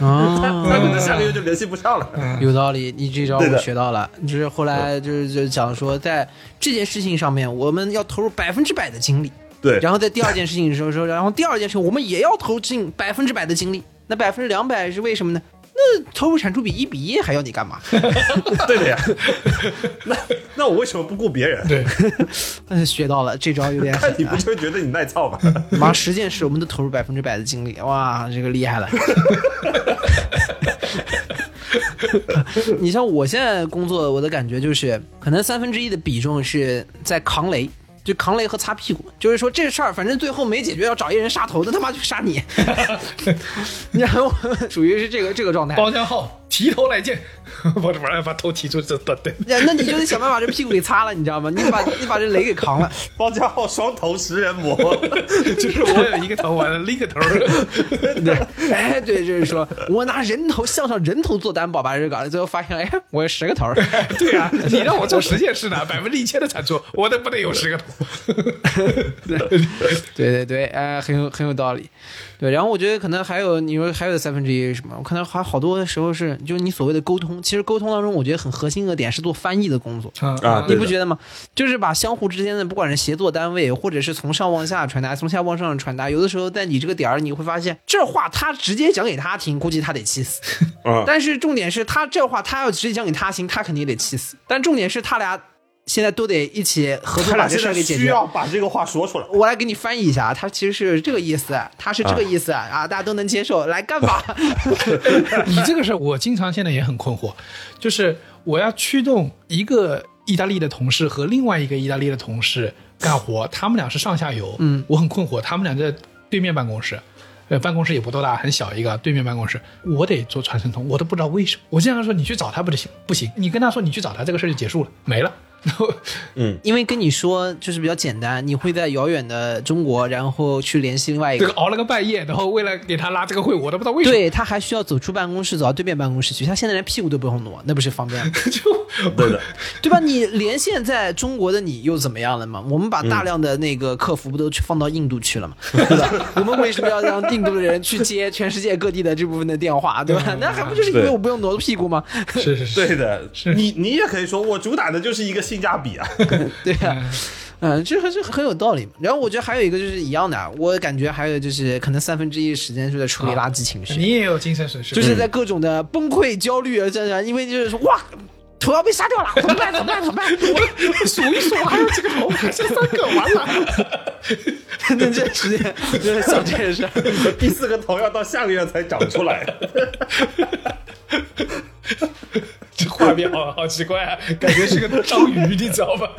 他他可能下个月就联系不上了。有道理，你这招我学到了。就是后来就是就讲说，在这件事情上面，我们要投入百分之百的精力。对，然后在第二件事情的时候说，然后第二件事情我们也要投进百分之百的精力。那百分之两百是为什么呢？那投入产出比一比一，还要你干嘛？[LAUGHS] 对的呀。那那我为什么不顾别人？对，[LAUGHS] 嗯学到了，这招有点狠看你不会觉得你耐操吗？马上十件事，我们都投入百分之百的精力，哇，这个厉害了。[LAUGHS] 你像我现在工作，我的感觉就是，可能三分之一的比重是在扛雷，就扛雷和擦屁股。就是说这事儿，反正最后没解决，要找一人杀头，那他妈就杀你。[LAUGHS] [LAUGHS] 你看我属于是这个这个状态。包提头来见，[LAUGHS] 我这玩意儿把头提出这对对，那那你就得想办法这屁股给擦了，你知道吗？你把你把这雷给扛了。[LAUGHS] 包家浩双头食人魔，[LAUGHS] 就是我有一个头，完了另一个头，对，哎，对，就是说我拿人头向上人头做担保把这搞了，最后发现，哎，我有十个头。对啊，你让我做实验室呢，百分之一千的产出，我得不得有十个头？对对对，哎，很有很有道理。对，然后我觉得可能还有你说还有三分之一是什么？我看到还好多的时候是，就是你所谓的沟通，其实沟通当中，我觉得很核心的点是做翻译的工作。啊你不觉得吗？就是把相互之间的，不管是协作单位，或者是从上往下传达，从下往上传达，有的时候在你这个点儿，你会发现这话他直接讲给他听，估计他得气死。嗯，但是重点是他这话他要直接讲给他听，他肯定得气死。但重点是他俩现在都得一起合作把这他俩现在事儿给解决。需要把这个话说出来。我来给你翻译一下，他其实是这个意思，他是这个意思啊大家都能接受，来干吧。[LAUGHS] [LAUGHS] 你这个事儿我经常现在也很困惑，就是我要驱动一个意大利的同事和另外一个意大利的同事干活，他们俩是上下游，嗯，我很困惑，他们俩在对面办公室。呃，办公室也不多大，很小一个对面办公室，我得做传声筒，我都不知道为什么。我经常说你去找他不就行？不行，你跟他说你去找他，这个事儿就结束了，没了。然后 [LAUGHS] 因为跟你说就是比较简单，你会在遥远的中国，然后去联系另外一个这个。熬了个半夜，然后为了给他拉这个会，我都不知道为什么。对他还需要走出办公室，走到对面办公室去。他现在连屁股都不用挪，那不是方便吗？[LAUGHS] 就对的，[LAUGHS] 对吧？你连线在中国的你又怎么样了嘛？我们把大量的那个客服不都去放到印度去了嘛？对吧？我们为什么要让印度的人去接全世界各地的这部分的电话，对吧？那还不就是因为我不用挪屁股吗？是是是，对的，你你也可以说我主打的就是一个性价比啊。[LAUGHS] 对呀、嗯，这个这个很有道理嘛。然后我觉得还有一个就是一样的，我感觉还有就是可能三分之一时间是在处理垃圾情绪，你也有精神损失，就是在各种的崩溃、焦虑啊，这样，因为就是说哇。头要被杀掉了，怎么办？怎么办？怎么办？[LAUGHS] 我数一数，还有几个头，还剩三个，完了。[LAUGHS] 那这时间就在想这件事。[LAUGHS] 第四个头要到下个月才长出来。这画面好好奇怪啊，感觉是个章鱼，你知道吧？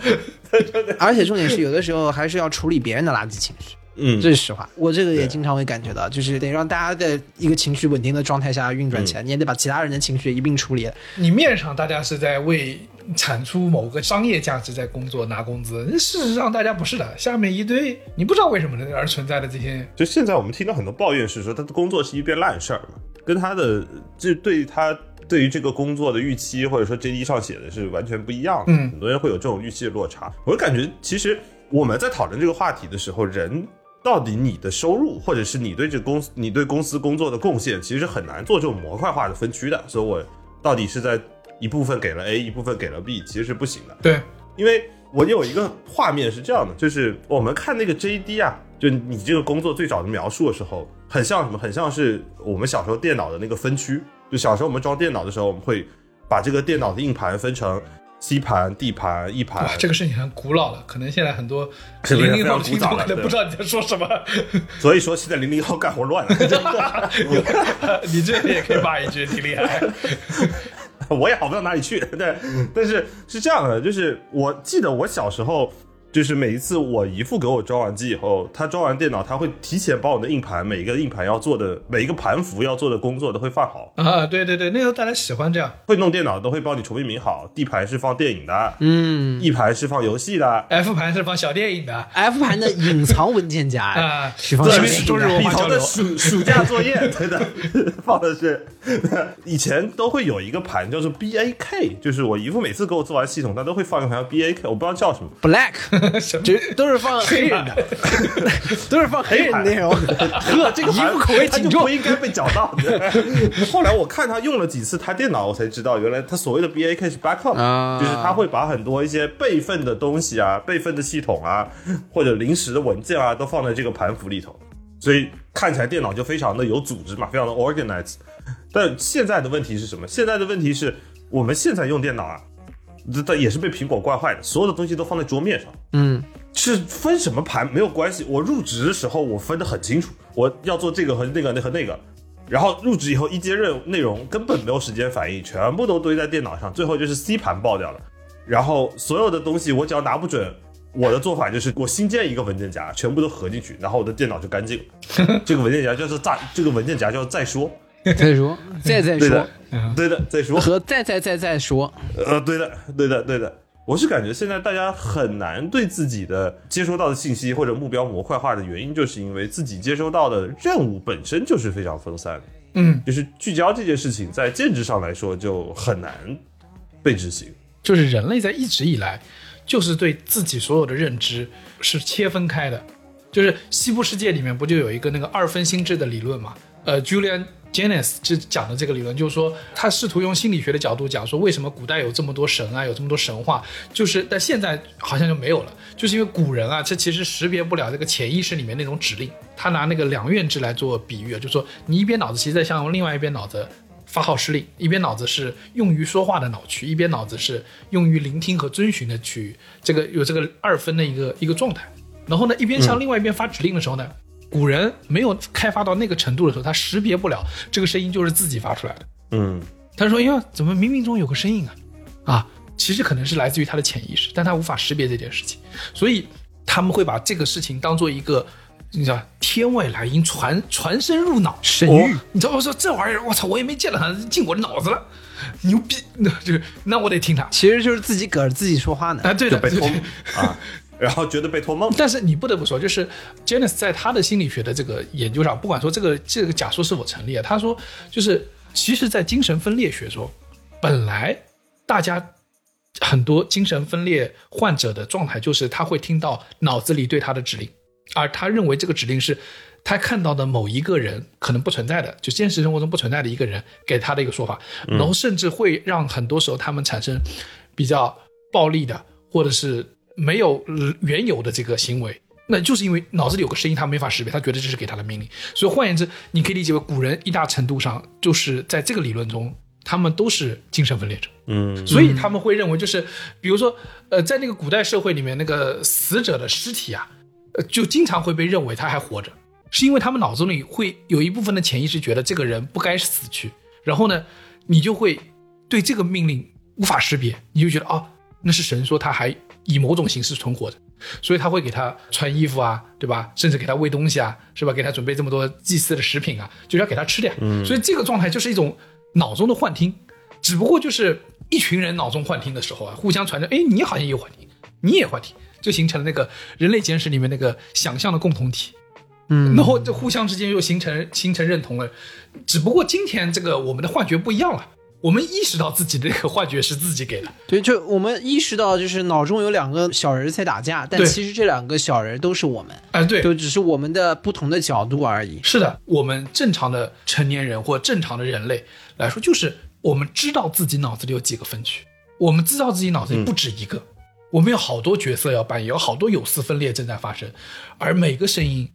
而且重点是，有的时候还是要处理别人的垃圾情绪，嗯这是实话。我这个也经常会感觉到，就是得让大家在一个情绪稳定的状态下运转起来，你也得把其他人的情绪一并处理。你面上大家是在为产出某个商业价值在工作拿工资，事实上大家不是的，下面一堆你不知道为什么而存在的这些，就现在我们听到很多抱怨是说他的工作是一件烂事儿嘛，跟他的这对他对于这个工作的预期或者说 JD 上写的是完全不一样的。嗯很多人会有这种预期的落差。我就感觉其实我们在讨论这个话题的时候，人。到底你的收入，或者是你对这公司、你对公司工作的贡献，其实很难做这种模块化的分区的。所以我到底是在一部分给了 A，一部分给了 B，其实是不行的。对，因为我有一个画面是这样的，就是我们看那个 JD 啊，就你这个工作最早的描述的时候，很像什么？很像是我们小时候电脑的那个分区。就小时候我们装电脑的时候，我们会把这个电脑的硬盘分成 C 盘、D 盘、E 盘哇，。这个事情很古老了，可能现在很多零零后听众可能不知道你在说什么，[LAUGHS] 所以说现在零零后干活乱了。[LAUGHS] 你这你也可以骂一句，挺厉害。[LAUGHS] 我也好不到哪里去。对，但是是这样的，就是我记得我小时候，就是每一次我姨父给我装完机以后，他装完电脑，他会提前把我的硬盘每一个硬盘要做的每一个盘符要做的工作都会放好，啊，对对对，那时候大家喜欢这样会弄电脑都会帮你重命名好，D 盘是放电影的，嗯，E 盘是放游戏的。，F 盘是放小电影的，F 盘的隐藏文件夹啊是放这小电影边是中日文里头的暑暑假作业，对的，[LAUGHS] 放的是以前都会有一个盘叫做 BAK，就是我姨父每次给我做完系统，他都会放一个盘叫 BAK，我不知道叫什么。Black，[LAUGHS] 这都是放黑人的，都是放黑人的内容。呵，这个衣服口味他挺重就不应该被找到。[LAUGHS] 后来我看他用了几次他电脑，我才知道原来他所谓的 BAK 是 backup，、啊就是他会把很多一些备份的东西啊、备份的系统啊，或者临时的文件啊，都放在这个盘符里头，所以看起来电脑就非常的有组织嘛，非常的 organized。但现在的问题是什么？现在的问题是我们现在用电脑啊，这这也是被苹果惯坏的，所有的东西都放在桌面上。嗯，是分什么盘没有关系。我入职的时候我分得很清楚，我要做这个和那个那和那个，然后入职以后一接任内容根本没有时间反应，全部都堆在电脑上，最后就是 C 盘爆掉了。然后所有的东西我只要拿不准，我的做法就是我新建一个文件夹，全部都合进去，然后我的电脑就干净了。[LAUGHS] 这个文件夹就是再，这个文件夹叫做再说。[LAUGHS] 再说，再再说对的，，对的，再说，和再再再再说，呃，对的，对的，对的。我是感觉现在大家很难对自己的接收到的信息或者目标模块化的原因，就是因为自己接收到的任务本身就是非常分散。的，嗯，就是聚焦这件事情在建制上来说就很难被执行。就是人类在一直以来就是对自己所有的认知是切分开的，就是西部世界里面不就有一个那个二分心智的理论嘛？呃，Julian Jennings 就讲的这个理论，就是说他试图用心理学的角度讲说，为什么古代有这么多神啊，有这么多神话，就是但现在好像就没有了，就是因为古人啊，这其实识别不了这个潜意识里面那种指令。他拿那个两院制来做比喻，就说你一边脑子其实在向用另外一边脑子发号施令，一边脑子是用于说话的脑区，一边脑子是用于聆听和遵循的区域，这个有这个二分的一个一个状态。然后呢，一边向另外一边发指令的时候呢，古人没有开发到那个程度的时候，他识别不了这个声音就是自己发出来的。嗯他说：“哟，怎么冥冥中有个声音啊？啊，其实可能是来自于他的潜意识，但他无法识别这件事情，所以他们会把这个事情当做一个，你知道，天外来音传传声入脑，神谕你知道我说这玩意儿，我操，我也没见到他进我的脑子了，牛 [LAUGHS] 逼，那就那我得听他其实就是自己搁着自己说话呢。啊，对的，就被托对的。[LAUGHS] 啊，然后觉得被托梦。但是你不得不说，就是 Janice 在他的心理学的这个研究上，不管说这个这个假说是否成立啊，他说就是其实，在精神分裂学中，本来大家很多精神分裂患者的状态就是他会听到脑子里对他的指令，而他认为这个指令是他看到的某一个人可能不存在的，就现实生活中不存在的一个人给他的一个说法，然后甚至会让很多时候他们产生比较暴力的或者是没有呃原有的这个行为。那就是因为脑子里有个声音，他没法识别，他觉得这是给他的命令。所以换言之，你可以理解为古人一大程度上就是在这个理论中，他们都是精神分裂者。嗯所以他们会认为，就是比如说，呃，在那个古代社会里面，那个死者的尸体啊，呃，就经常会被认为他还活着，是因为他们脑子里会有一部分的潜意识觉得这个人不该死去，然后呢，你就会对这个命令无法识别，你就觉得啊，那是神说他还以某种形式存活着。所以他会给他穿衣服啊，对吧？甚至给他喂东西啊，是吧？给他准备这么多祭祀的食品啊，就是要给他吃的呀。所以这个状态就是一种脑中的幻听，只不过就是一群人脑中幻听的时候啊，互相传着，哎，你好像也有幻听，你也幻听，就形成了那个人类简史里面那个想象的共同体。嗯，然后这互相之间又形成形成认同了，只不过今天这个我们的幻觉不一样了，我们意识到自己的这个幻觉是自己给的，对，就我们意识到，就是脑中有两个小人在打架，但其实这两个小人都是我们，哎、对，就只是我们的不同的角度而已。是的，我们正常的成年人或正常的人类来说，就是我们知道自己脑子里有几个分区，我们知道自己脑子里不止一个，我们有好多角色要扮演，有好多有丝分裂正在发生，而每个声音，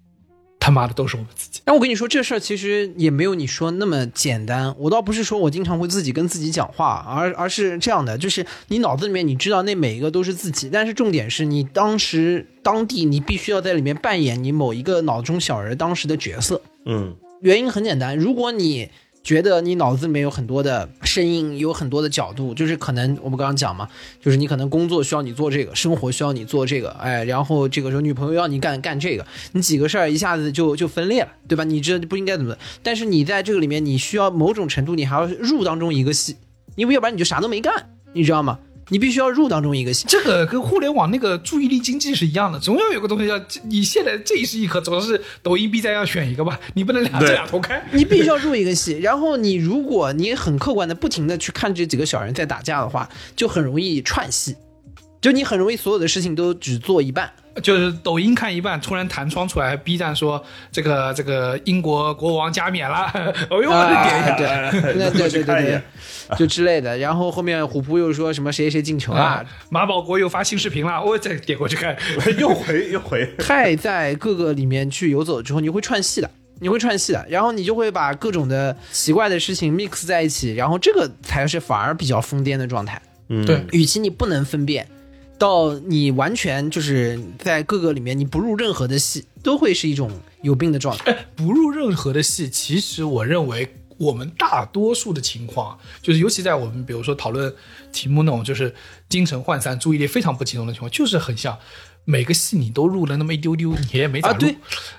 他妈的都是我们自己。但我跟你说，这事儿其实也没有你说那么简单。我倒不是说我经常会自己跟自己讲话，而而是这样的，就是你脑子里面你知道那每一个都是自己，但是重点是你当时当地你必须要在里面扮演你某一个脑中小人当时的角色。嗯原因很简单，如果你觉得你脑子里面有很多的声音，有很多的角度，就是可能我们刚刚讲嘛，就是你可能工作需要你做这个，生活需要你做这个，哎，然后这个时候女朋友要你干干这个，你几个事儿一下子就就分裂了，对吧？你这不应该怎么？但是你在这个里面，你需要某种程度，你还要入当中一个戏，因为要不然你就啥都没干，你知道吗？你必须要入当中一个戏。这个跟互联网那个注意力经济是一样的，总要有个东西要你现在这一时一刻，总是抖音、B 站要选一个吧，你不能俩这俩头开。你必须要入一个戏，然后你如果你很客观的不停的去看这几个小人在打架的话，就很容易串戏，就你很容易所有的事情都只做一半。就是抖音看一半，突然弹窗出来，B 站说这个这个英国国王加冕了，哦 [LAUGHS] 呦，我的点一下。啊 [LAUGHS] 对，对对对对就之类的。然后后面虎扑又说什么谁谁进球啊啊，，马保国又发新视频了，我再点过去看。[LAUGHS] 又回又回，太在各个里面去游走之后，你会串戏的。你会串戏的，然后你就会把各种的奇怪的事情 mix 在一起，然后这个才是反而比较疯癫的状态。嗯对，与其你不能分辨，到你完全就是在各个里面你不入任何的戏，都会是一种有病的状态。哎，不入任何的戏，其实我认为我们大多数的情况，就是尤其在我们比如说讨论题目那种就是精神涣散、注意力非常不集中的情况，就是很像每个戏你都入了那么一丢丢，你也没咋啊，入。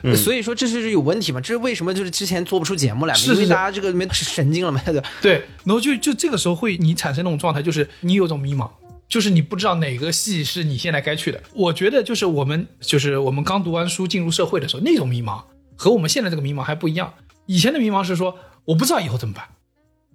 对，所以说这是有问题嘛？这是为什么就是之前做不出节目来嘛？因为是是大家这个里面神经了嘛？对吧对，然后就就这个时候会你产生那种状态，就是你有种迷茫，就是你不知道哪个戏是你现在该去的。我觉得就是我们就是我们刚读完书进入社会的时候那种迷茫，和我们现在这个迷茫还不一样。以前的迷茫是说我不知道以后怎么办，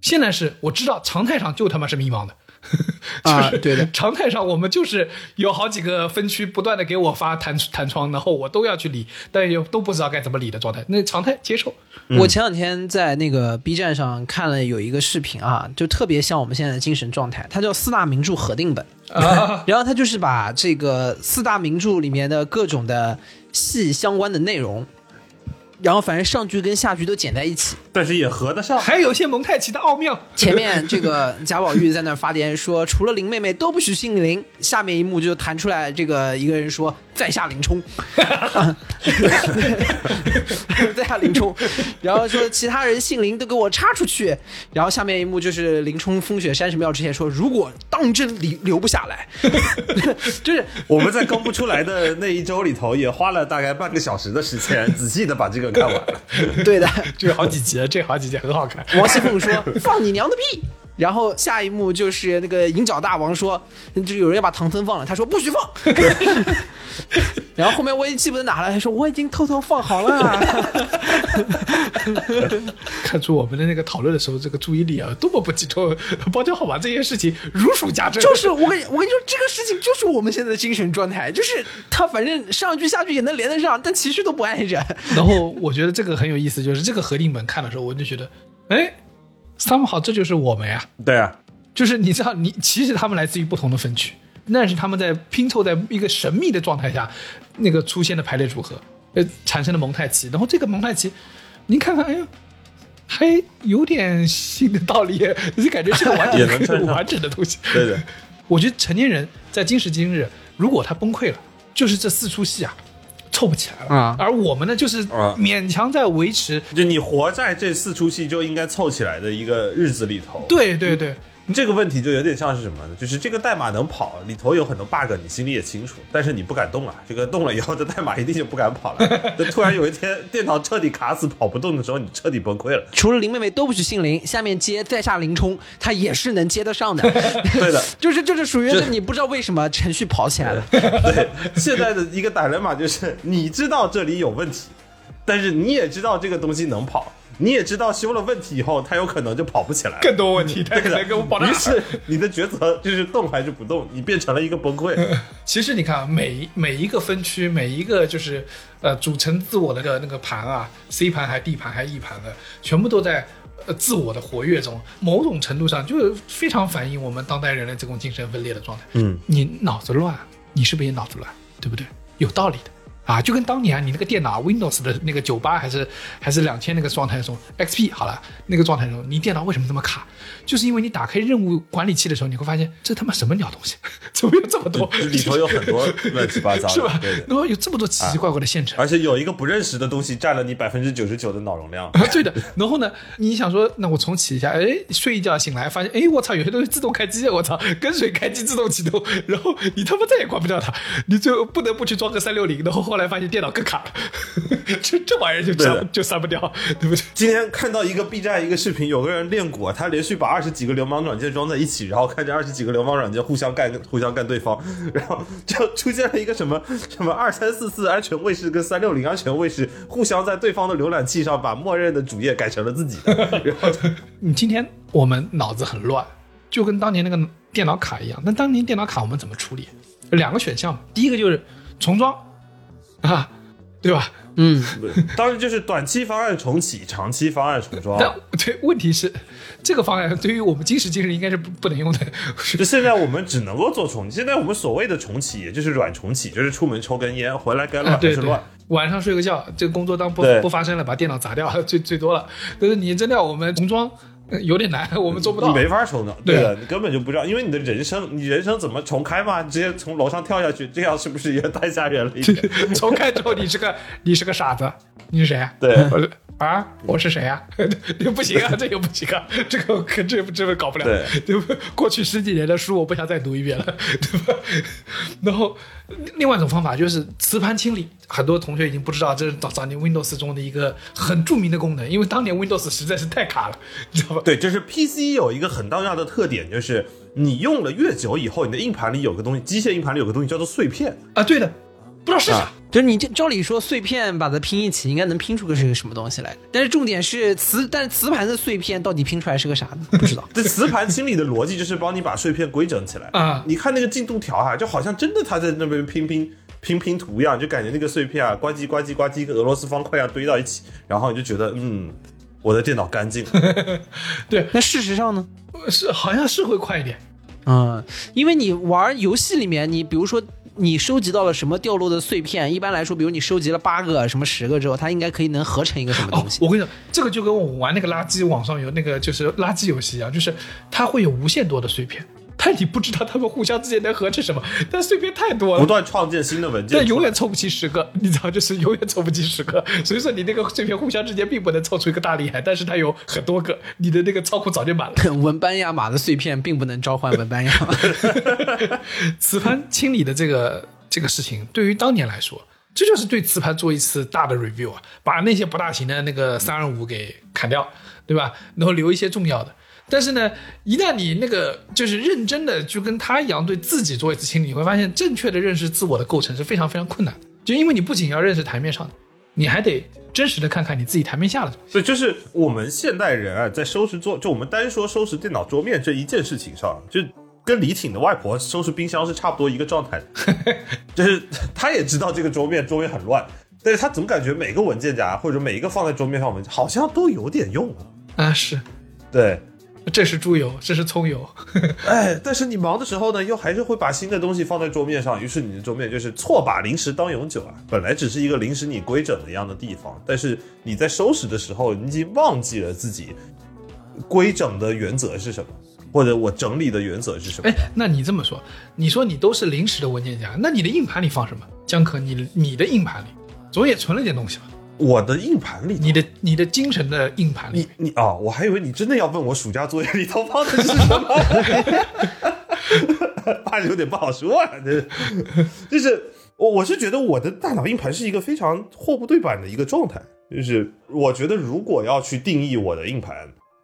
现在是我知道常态上就他妈是迷茫的。[LAUGHS] 啊对的常态上我们就是有好几个分区不断的给我发弹弹窗，然后我都要去理，但又都不知道该怎么理的状态。那常态接受，我前两天在那个 B 站上看了有一个视频啊，就特别像我们现在的精神状态，它叫四大名著合订本。[LAUGHS] 然后它就是把这个四大名著里面的各种的戏相关的内容，然后反正上句跟下句都剪在一起。但是也合得上。还有一些蒙太奇的奥妙。前面这个贾宝玉在那发癫说，除了林妹妹都不许姓林。下面一幕就弹出来，这个一个人说在下林冲，[LAUGHS] 在下林冲，然后说其他人姓林都给我插出去。然后下面一幕就是林冲风雪山神庙之前说，如果当真留留不下来，[LAUGHS] 就是我们在更不出来的那一周里头，也花了大概半个小时的时间，仔细的把这个看完了。[LAUGHS] 对的。[LAUGHS] 这好几集，这好几集很好看。王熙凤说：“放你娘的屁！”然后下一幕就是那个银角大王说：“就有人要把唐僧放了。”他说：“不许放。[LAUGHS] ”然后后面我也记不得哪了，他说：“我已经偷偷放好了。[LAUGHS] 看出我们的那个讨论的时候，这个注意力啊，多么不集中。包浆号码这件事情如数家”珍，就是我跟我跟你说，这个事情就是我们现在的精神状态，就是他反正上句下句也能连得上，但其实都不挨着。[LAUGHS] 然后我觉得这个很有意思，就是这个合订本看的时候，我就觉得，哎，somehow 这就是我们呀。对啊，就是你知道，你其实他们来自于不同的分区，那是他们在拼凑在一个神秘的状态下，那个出现的排列组合，呃，产生的蒙太奇。然后这个蒙太奇，您看看，哎呀，还有点新的道理，就感觉是个完整 [LAUGHS] 完整的东西。对对，我觉得成年人在今时今日，如果他崩溃了，就是这四出戏啊，凑不起来了。啊而我们呢，就是啊勉强在维持。就你活在这四出戏就应该凑起来的一个日子里头。对对对，这个问题就有点像是什么呢？就是这个代码能跑，里头有很多 bug，你心里也清楚，但是你不敢动啊。这个动了以后，这代码一定就不敢跑了。[LAUGHS] 就突然有一天电脑彻底卡死跑不动的时候，你彻底崩溃了。除了林妹妹都不许姓林，下面接在下林冲，他也是能接得上的。对的，[LAUGHS] 就是就是属于这你不知道为什么程序跑起来了。[LAUGHS] 对，现在的一个打人码就是你知道这里有问题，但是你也知道这个东西能跑，你也知道修了问题以后它有可能就跑不起来。更多问题，他可能跟我保大于是你的抉择就是动还是不动，你变成了一个崩溃。[LAUGHS] 其实你看啊，每每一个分区，每一个就是呃组成自我的那个那个盘啊，C 盘还是 D 盘还是 E 盘的，全部都在呃自我的活跃中，某种程度上就是非常反映我们当代人类这种精神分裂的状态。嗯，你脑子乱，你是不是也脑子乱？对不对？有道理的。啊，就跟当年你那个电脑 Windows 的那个九八还是还是两千那个状态的时候，XP 好了那个状态的时候，你电脑为什么这么卡？就是因为你打开任务管理器的时候，你会发现这他妈什么鸟东西，[LAUGHS] 怎么有这么多？里头有很多 [LAUGHS] 乱七八糟的，是吧对？。然后有这么多奇奇怪怪的线程。而且有一个不认识的东西占了你百分之九十九的脑容量。啊，对的。然后呢，你想说，那我重启一下，哎，睡一觉醒来发现，哎，我操，有些东西自动开机，我操，跟随开机自动启动，然后你他妈再也关不掉它，你就不得不去装个三六零，然后后来发现电脑更卡了，[LAUGHS] 这这玩意儿就删就删不掉，对不对？今天看到一个 B 站一个视频，有个人练鼓，他连续把二十几个流氓软件装在一起，然后看着二十几个流氓软件互相干互相干对方，[LAUGHS] 然后就出现了一个什么什么二三四四安全卫士跟三六零安全卫士互相在对方的浏览器上把默认的主页改成了自己的，[LAUGHS] 然后你今天我们脑子很乱，就跟当年那个电脑卡一样。那当年电脑卡我们怎么处理？两个选项，第一个就是重装啊，对吧？嗯，当然就是短期方案重启，长期方案重装。但对，问题是这个方案对于我们今时今日应该是不不能用的。[LAUGHS] 就现在我们只能够做重启，现在我们所谓的重启，也就是软重启，就是出门抽根烟，回来该啊，乱还对对是乱。，晚上睡个觉，这个工作当不不发生了，把电脑砸掉，最最多了。但是你真的要我们重装，呃有点难，[LAUGHS] 我们做不到。你没法重的，对对的，你根本就不知道，因为你的人生，你人生怎么重开嘛？你直接从楼上跳下去，这样是不是也 [LAUGHS] 太吓人了一点？[LAUGHS] 重开之后，你是个你是个傻子，你是谁？啊对我啊，我是谁啊？[LAUGHS] 这不行啊，[LAUGHS] 这个不行啊，这个可这这个搞不了，对对不？过去十几年的书，我不想再读一遍了，[LAUGHS] 对吧？然后另外一种方法就是磁盘清理，很多同学已经不知道，这是早早年 Windows 中的一个很著名的功能，因为当年 Windows 实在是太卡了，你知道吧？对，就是 PC 有一个很重要的特点，就是你用了越久以后，你的硬盘里有个东西，机械硬盘里有个东西叫做碎片。啊，对的，不知道是啥。就是你这照理说碎片把它拼一起，应该能拼出个是个什么东西来。但是重点是磁，但是磁盘的碎片到底拼出来是个啥呢？[LAUGHS] 不知道。这磁盘清理的逻辑就是帮你把碎片规整起来啊你看那个进度条啊，就好像真的他在那边拼拼拼拼图一样，就感觉那个碎片啊，呱唧呱唧呱唧，跟俄罗斯方块一样堆到一起，然后你就觉得嗯，我的电脑干净 [LAUGHS] [LAUGHS] 对。那事实上呢？是好像是会快一点，嗯，因为你玩游戏里面，你比如说你收集到了什么掉落的碎片，一般来说，比如你收集了八个、什么十个之后，它应该可以能合成一个什么哦东，西。我跟你讲，这个就跟我们玩那个垃圾网上有那个就是垃圾游戏一样，就是它会有无限多的碎片，但你不知道他们互相之间能合成什么，[LAUGHS] 但碎片太多了，不断创建新的文件，但永远凑不齐十个，[LAUGHS] 你知道，就是永远凑不齐十个。所以说你那个碎片互相之间并不能凑出一个大厉害，但是它有很多个，你的那个仓库早就满了。[LAUGHS] 文班亚马的碎片并不能召唤文班亚马。磁盘清理的这个这个事情，对于当年来说，这就是对磁盘做一次大的 review 啊，把那些不大行的那个三二五给砍掉，对吧？然后留一些重要的。但是呢，一旦你那个就是认真的就跟他一样对自己做一次清理，你会发现正确的认识自我的构成是非常非常困难的。就因为你不仅要认识台面上的，你还得真实的看看你自己台面下的东西。所以就是我们现代人啊，在收拾桌，就我们单说收拾电脑桌面这一件事情上，就跟李挺的外婆收拾冰箱是差不多一个状态的。[LAUGHS] 就是他也知道这个桌面桌面很乱，但是他总感觉每个文件夹或者每一个放在桌面上的文件好像都有点用。啊，是，对，这是猪油，这是葱油，[LAUGHS] 哎，但是你忙的时候呢，又还是会把新的东西放在桌面上，于是你的桌面就是错把零食当永久啊。本来只是一个临时你规整的一样的地方，但是你在收拾的时候，你已经忘记了自己规整的原则是什么，或者我整理的原则是什么哎。，那你这么说，你说你都是临时的文件夹，那你的硬盘里放什么？江可，你你的硬盘里总也存了点东西吧？我的硬盘里，你的你的精神的硬盘里你，你啊、我还以为你真的要问我暑假作业里头放的是什么，[LAUGHS] 怕有点不好说啊。这就是我我是觉得我的大脑硬盘是一个非常货不对版的一个状态，就是我觉得如果要去定义我的硬盘。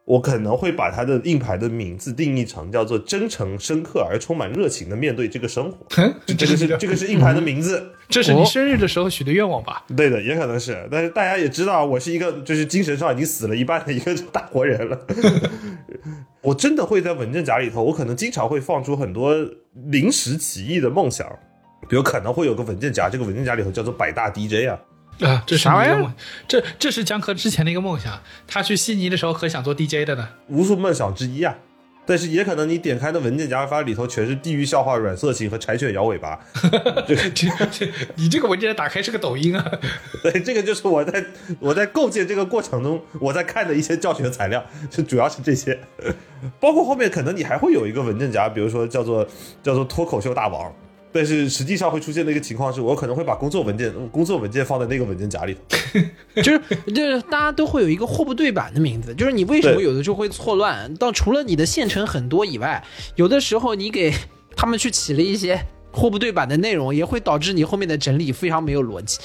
我可能会把它的硬盘的名字定义成叫做真诚、深刻而充满热情的面对这个生活。[LAUGHS] 哼这个是这个是硬盘的名字，这是你生日的时候许的愿望吧？对的，也可能是，但是大家也知道，我是一个就是精神上已经死了一半的一个 [LAUGHS] 大活人了。[LAUGHS] 我真的会在文件夹里头，我可能经常会放出很多临时起意的梦想，比如可能会有个文件夹，这个文件夹里头叫做百大 DJ 啊，啊，这啥玩意儿这这是江科之前的一个梦想。他去悉尼的时候可想做 DJ 的呢。无数梦想之一啊。但是也可能你点开的文件夹发里头全是地狱笑话、软色情和柴犬摇尾巴，这这你这个文件夹打开是个抖音啊！[LAUGHS] 对，这个就是我在我在构建这个过程中，我在看的一些教学材料，就主要是这些，[LAUGHS] 包括后面可能你还会有一个文件夹，比如说叫做叫做脱口秀大王，但是实际上会出现的一个情况是，我可能会把工作文件工作文件放在那个文件夹里头。[LAUGHS] 就是就是大家都会有一个货不对版的名字，就是你为什么有的时候会错乱？到除了你的线程很多以外，有的时候你给他们去起了一些货不对版的内容，也会导致你后面的整理非常没有逻辑。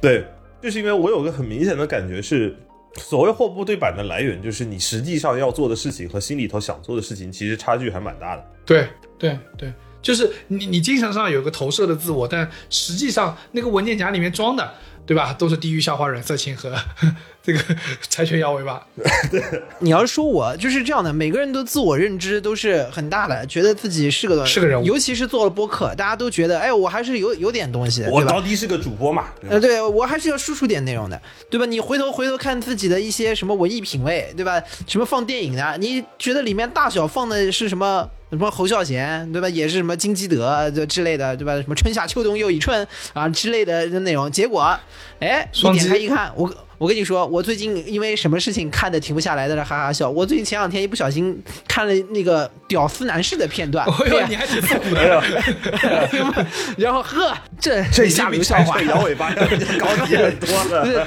对，就是因为我有个很明显的感觉是，所谓货不对版的来源，就是你实际上要做的事情和心里头想做的事情，其实差距还蛮大的。对对对，就是你你精神上有个投射的自我，但实际上那个文件夹里面装的，对吧？都是地狱笑话、软色情和这个柴犬摇尾巴。[LAUGHS] 你要是说我就是这样的，每个人都自我认知都是很大的，觉得自己是个是个人物尤其是做了播客，大家都觉得，哎，我还是有有点东西，我对吧？高低是个主播嘛，呃，对我还是要输出点内容的，对吧？你回头回头看自己的一些什么文艺品味，对吧？什么放电影的，你觉得里面大小放的是什么？什么侯孝贤，对吧？也是什么金基德这之类的，对吧？什么春夏秋冬又一春啊之类的内容。结果，哎，你点开一看，我我跟你说，我最近因为什么事情看的停不下来，在那哈哈笑。我最近前两天一不小心看了那个屌丝男士的片段，哎呦，你还挺复古的。然后呵，这这下流笑话摇尾巴要 [LAUGHS] 高级很多了。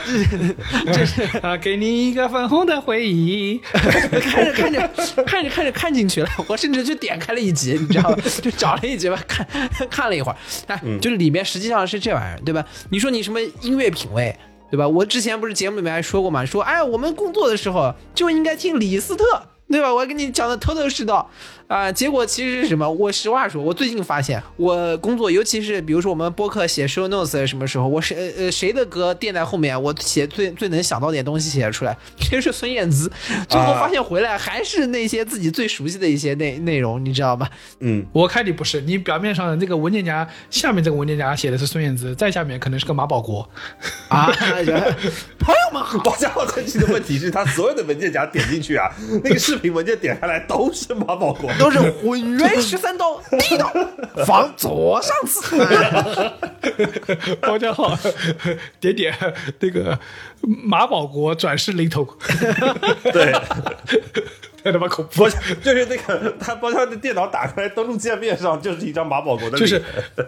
啊，给你一个粉红的回忆。[LAUGHS] 看着看着看着看着看进去了，我甚至就点开了一集，你知道吗？就找了一集吧，看看了一会儿，哎，就是里面实际上是这玩意儿，对吧？你说你什么音乐品味，对吧？我之前不是节目里面还说过嘛，说哎，我们工作的时候就应该听李斯特。对吧？我跟你讲的头头是道啊、结果其实是什么？我实话说，我最近发现，我工作，尤其是比如说我们播客写 show notes 什么时候，我谁呃谁的歌垫在后面，我写最最能想到点东西写出来，其实是孙燕姿。最后发现回来还是那些自己最熟悉的一些内内容，你知道吧？嗯，我看你不是，你表面上的那个文件夹下面这个文件夹写的是孙燕姿，再下面可能是个马保国。啊，[LAUGHS] 朋友们好，包家浩这期的问题是他所有的文件夹点进去啊，那个视频文件点开来都是马保国。都是浑圆十三刀，第一刀防左上刺。包家浩点点那个马保国转世灵童，对，[LAUGHS] 太他妈恐怖就是那个他包家浩的电脑打开来登录界面上就是一张马保国的脸，就是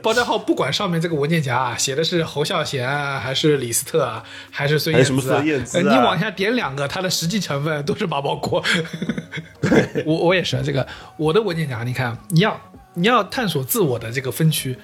包家浩不管上面这个文件夹啊写的是侯孝贤啊，还是李斯特啊，还是孙燕姿、啊，什么孙燕姿啊呃你往下点两个，它的实际成分都是马保国。我我也是这个我的文件夹，你看你要你要探索自我的这个分区。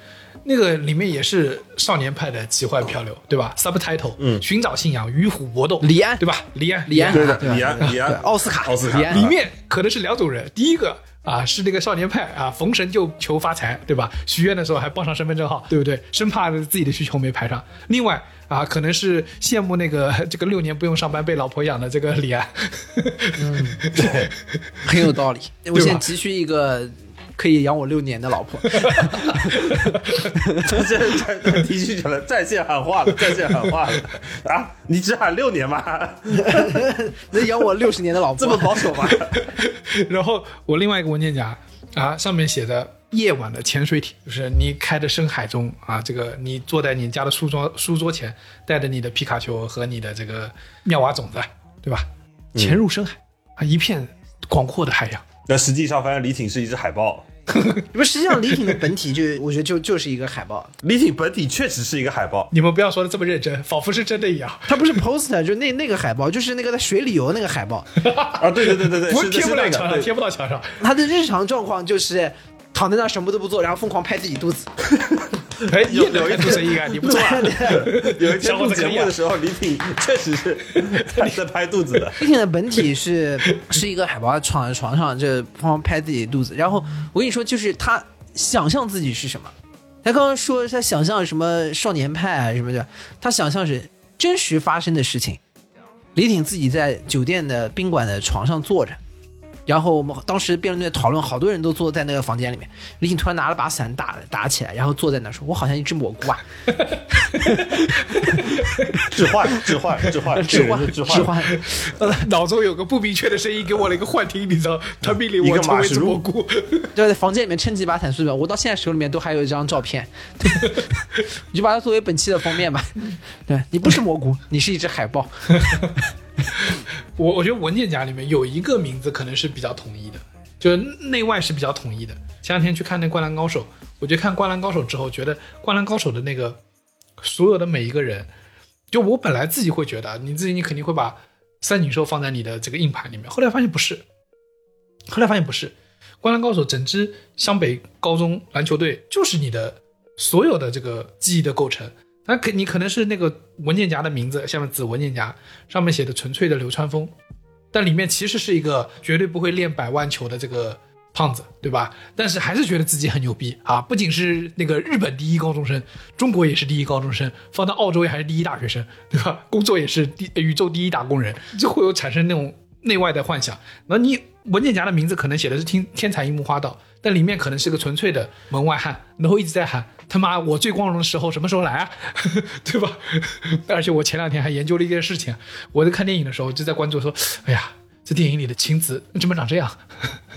那个里面也是少年派的奇幻漂流，对吧？Subtitle，嗯，寻找信仰，与虎搏斗，李安。对吧？李安，李安。对的，李安，李安，奥斯卡。奥斯卡。里面可能是两种人，第一个啊是那个少年派啊，逢神就求发财，对吧？许愿的时候还报上身份证号，对不对？生怕自己的需求没排上。另外啊，可能是羡慕那个 [LAUGHS] 这个六年不用上班被老婆养的这个李安，很有道理。[LAUGHS] 我现在急需一个可以养我六年的老婆。[LAUGHS] 这这这提取起来在线喊话了，在线喊话了啊！你只喊六年吗？[LAUGHS] 能养我六十年的老婆，这么保守吗？[LAUGHS] 然后我另外一个文件夹啊，上面写着夜晚的潜水艇，就是你开着深海中啊，这个你坐在你家的书桌书桌前，带着你的皮卡丘和你的这个妙蛙种子，对吧？潜入深海啊，一片广阔的海洋。那实际上发现李挺是一只海豹，[LAUGHS] 不，实际上李挺的本体就 [LAUGHS] 我觉得就就是一个海报，李挺本体确实是一个海豹。你们不要说的这么认真，仿佛是真的一样。[LAUGHS] 他不是 poster，就那那个海报，就是那个在水里游那个海报。啊，对对对对对，不是贴不了墙上，贴不到墙上。他的日常状况就是躺在那什么都不做，然后疯狂拍自己肚子。哎，你也能有一看出生意感，你不错啊。对有一天小伙录子可以啊节目的时候，李挺确实是 [LAUGHS] 在在拍肚子的。李挺的本体是是一个海豹，躺在床上就疯狂拍自己的肚子。然后我跟你说，就是他想象自己是什么。他刚刚说他想象什么少年派啊什么的，他想象是真实发生的事情。李挺自己在酒店的宾馆的床上坐着，然后我们当时辩论队讨论，好多人都坐在那个房间里面。李挺突然拿了把伞打打起来，然后坐在那说：“我好像一只蘑菇啊，[LAUGHS] 置换，置换，置换，置换置置换。”脑中有个不明确的声音给我了一个幻听，你知道，他命令一我成为只蘑菇。[LAUGHS] 对在房间里面撑几把伞睡觉，我到现在手里面都还有一张照片，[LAUGHS] 你就把它作为本期的封面吧。对你不是蘑菇，你是一只海豹。[LAUGHS] 我我觉得文件夹里面有一个名字可能是比较统一的，就是内外是比较统一的。前两天去看那《灌篮高手》，我觉得看《灌篮高手》之后，觉得《灌篮高手》的那个所有的每一个人，就我本来自己会觉得，你自己你肯定会把三井寿放在你的这个硬盘里面，后来发现不是，后来发现不是，《灌篮高手》整支湘北高中篮球队就是你的所有的这个记忆的构成。那可你可能是那个文件夹的名字，下面子文件夹上面写的纯粹的流川枫，但里面其实是一个绝对不会练百万球的这个胖子，对吧？但是还是觉得自己很牛逼啊！不仅是那个日本第一高中生，中国也是第一高中生，放到澳洲也还是第一大学生，对吧？[LAUGHS] 工作也是第宇宙第一打工人，就会有产生那种内外的幻想。那你文件夹的名字可能写的是天天才樱木花道，但里面可能是个纯粹的门外汉，然后一直在喊他妈我最光荣的时候什么时候来啊，[LAUGHS] 对吧？而且我前两天还研究了一件事情，我在看电影的时候就在关注说，哎呀。这电影里的晴子怎么长这样？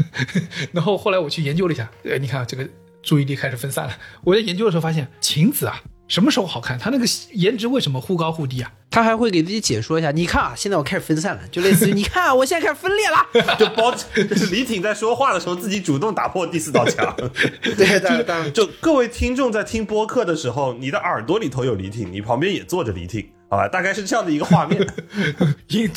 [LAUGHS] 然后后来我去研究了一下，呃，你看这个注意力开始分散了。我在研究的时候发现，晴子啊，什么时候好看？他那个颜值为什么忽高忽低啊？他还会给自己解说一下，你看啊，现在我开始分散了，就类似于你看啊，我现在开始分裂了。[LAUGHS] 就包就是李挺在说话的时候，自己主动打破第四道墙。[LAUGHS] 对，当然当然，就各位听众在听播客的时候，你的耳朵里头有李挺，你旁边也坐着李挺，好吧？大概是这样的一个画面。[LAUGHS] 影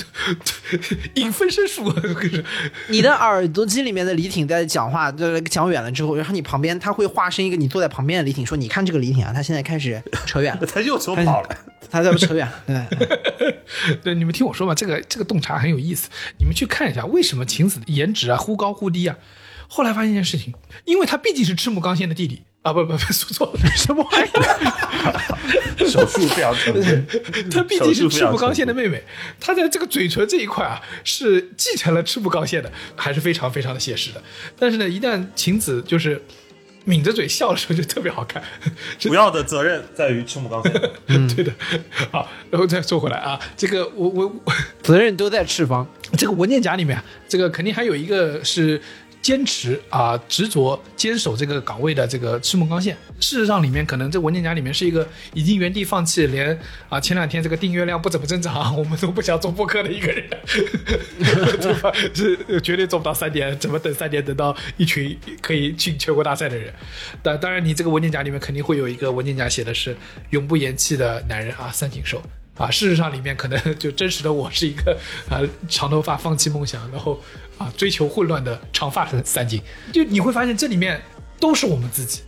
影 [LAUGHS] 分身术，我跟你说，你的耳朵机里面的李挺在讲话，就是讲远了之后，然后你旁边他会化身一个你坐在旁边的李挺，说：“你看这个李挺啊，他现在开始扯远了，[LAUGHS] 他又说跑了。他在不扯远了。”对，对，你们听我说吧，这个这个洞察很有意思，你们去看一下，为什么晴子的颜值啊忽高忽低啊？后来发现一件事情，因为他毕竟是赤木刚宪的弟弟啊，不不不，说错了，什么玩意儿？手术非常成功，[LAUGHS] 她毕竟是赤木刚宪的妹妹，她在这个嘴唇这一块啊，是继承了赤木刚宪的，还是非常非常的写实的。但是呢，一旦晴子就是抿着嘴笑的时候，就特别好看。主要的责任在于赤木刚宪。[LAUGHS] 对的，好，然后再说回来啊，这个我我我责任都在赤方。这个文件夹里面啊，这个肯定还有一个是坚持啊、执着坚守这个岗位的这个赤木刚宪。事实上，里面可能这文件夹里面是一个已经原地放弃，连啊前两天这个订阅量不怎么增长，[LAUGHS] 我们都不想做播客的一个人，[LAUGHS] 对吧？是绝对做不到三点，怎么等三点等到一群可以进全国大赛的人？但当然，你这个文件夹里面肯定会有一个文件夹写的是永不言弃的男人啊，三井寿。啊，事实上里面可能就真实的我是一个啊长头发放弃梦想，然后啊追求混乱的长发的三井，就你会发现这里面都是我们自己，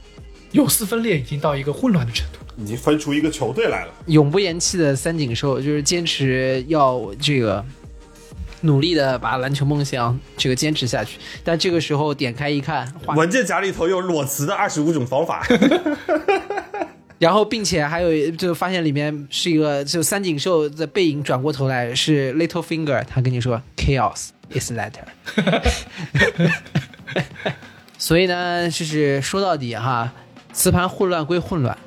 有丝分裂已经到一个混乱的程度。已经分出一个球队来了。永不言弃的三井寿，就是坚持要这个努力的把篮球梦想这个坚持下去。但这个时候点开一看，文件夹里头有裸辞的二十五种方法。[LAUGHS] 然后并且还有就发现里面是一个就三井寿的背影转过头来是 Little Finger，他跟你说 Chaos is later。[LAUGHS] 所以呢，就是说到底哈，磁盘混乱归混乱，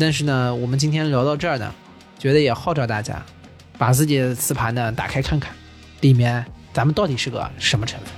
但是呢，我们今天聊到这儿呢，觉得也号召大家把自己的磁盘呢打开看看，里面咱们到底是个什么成分。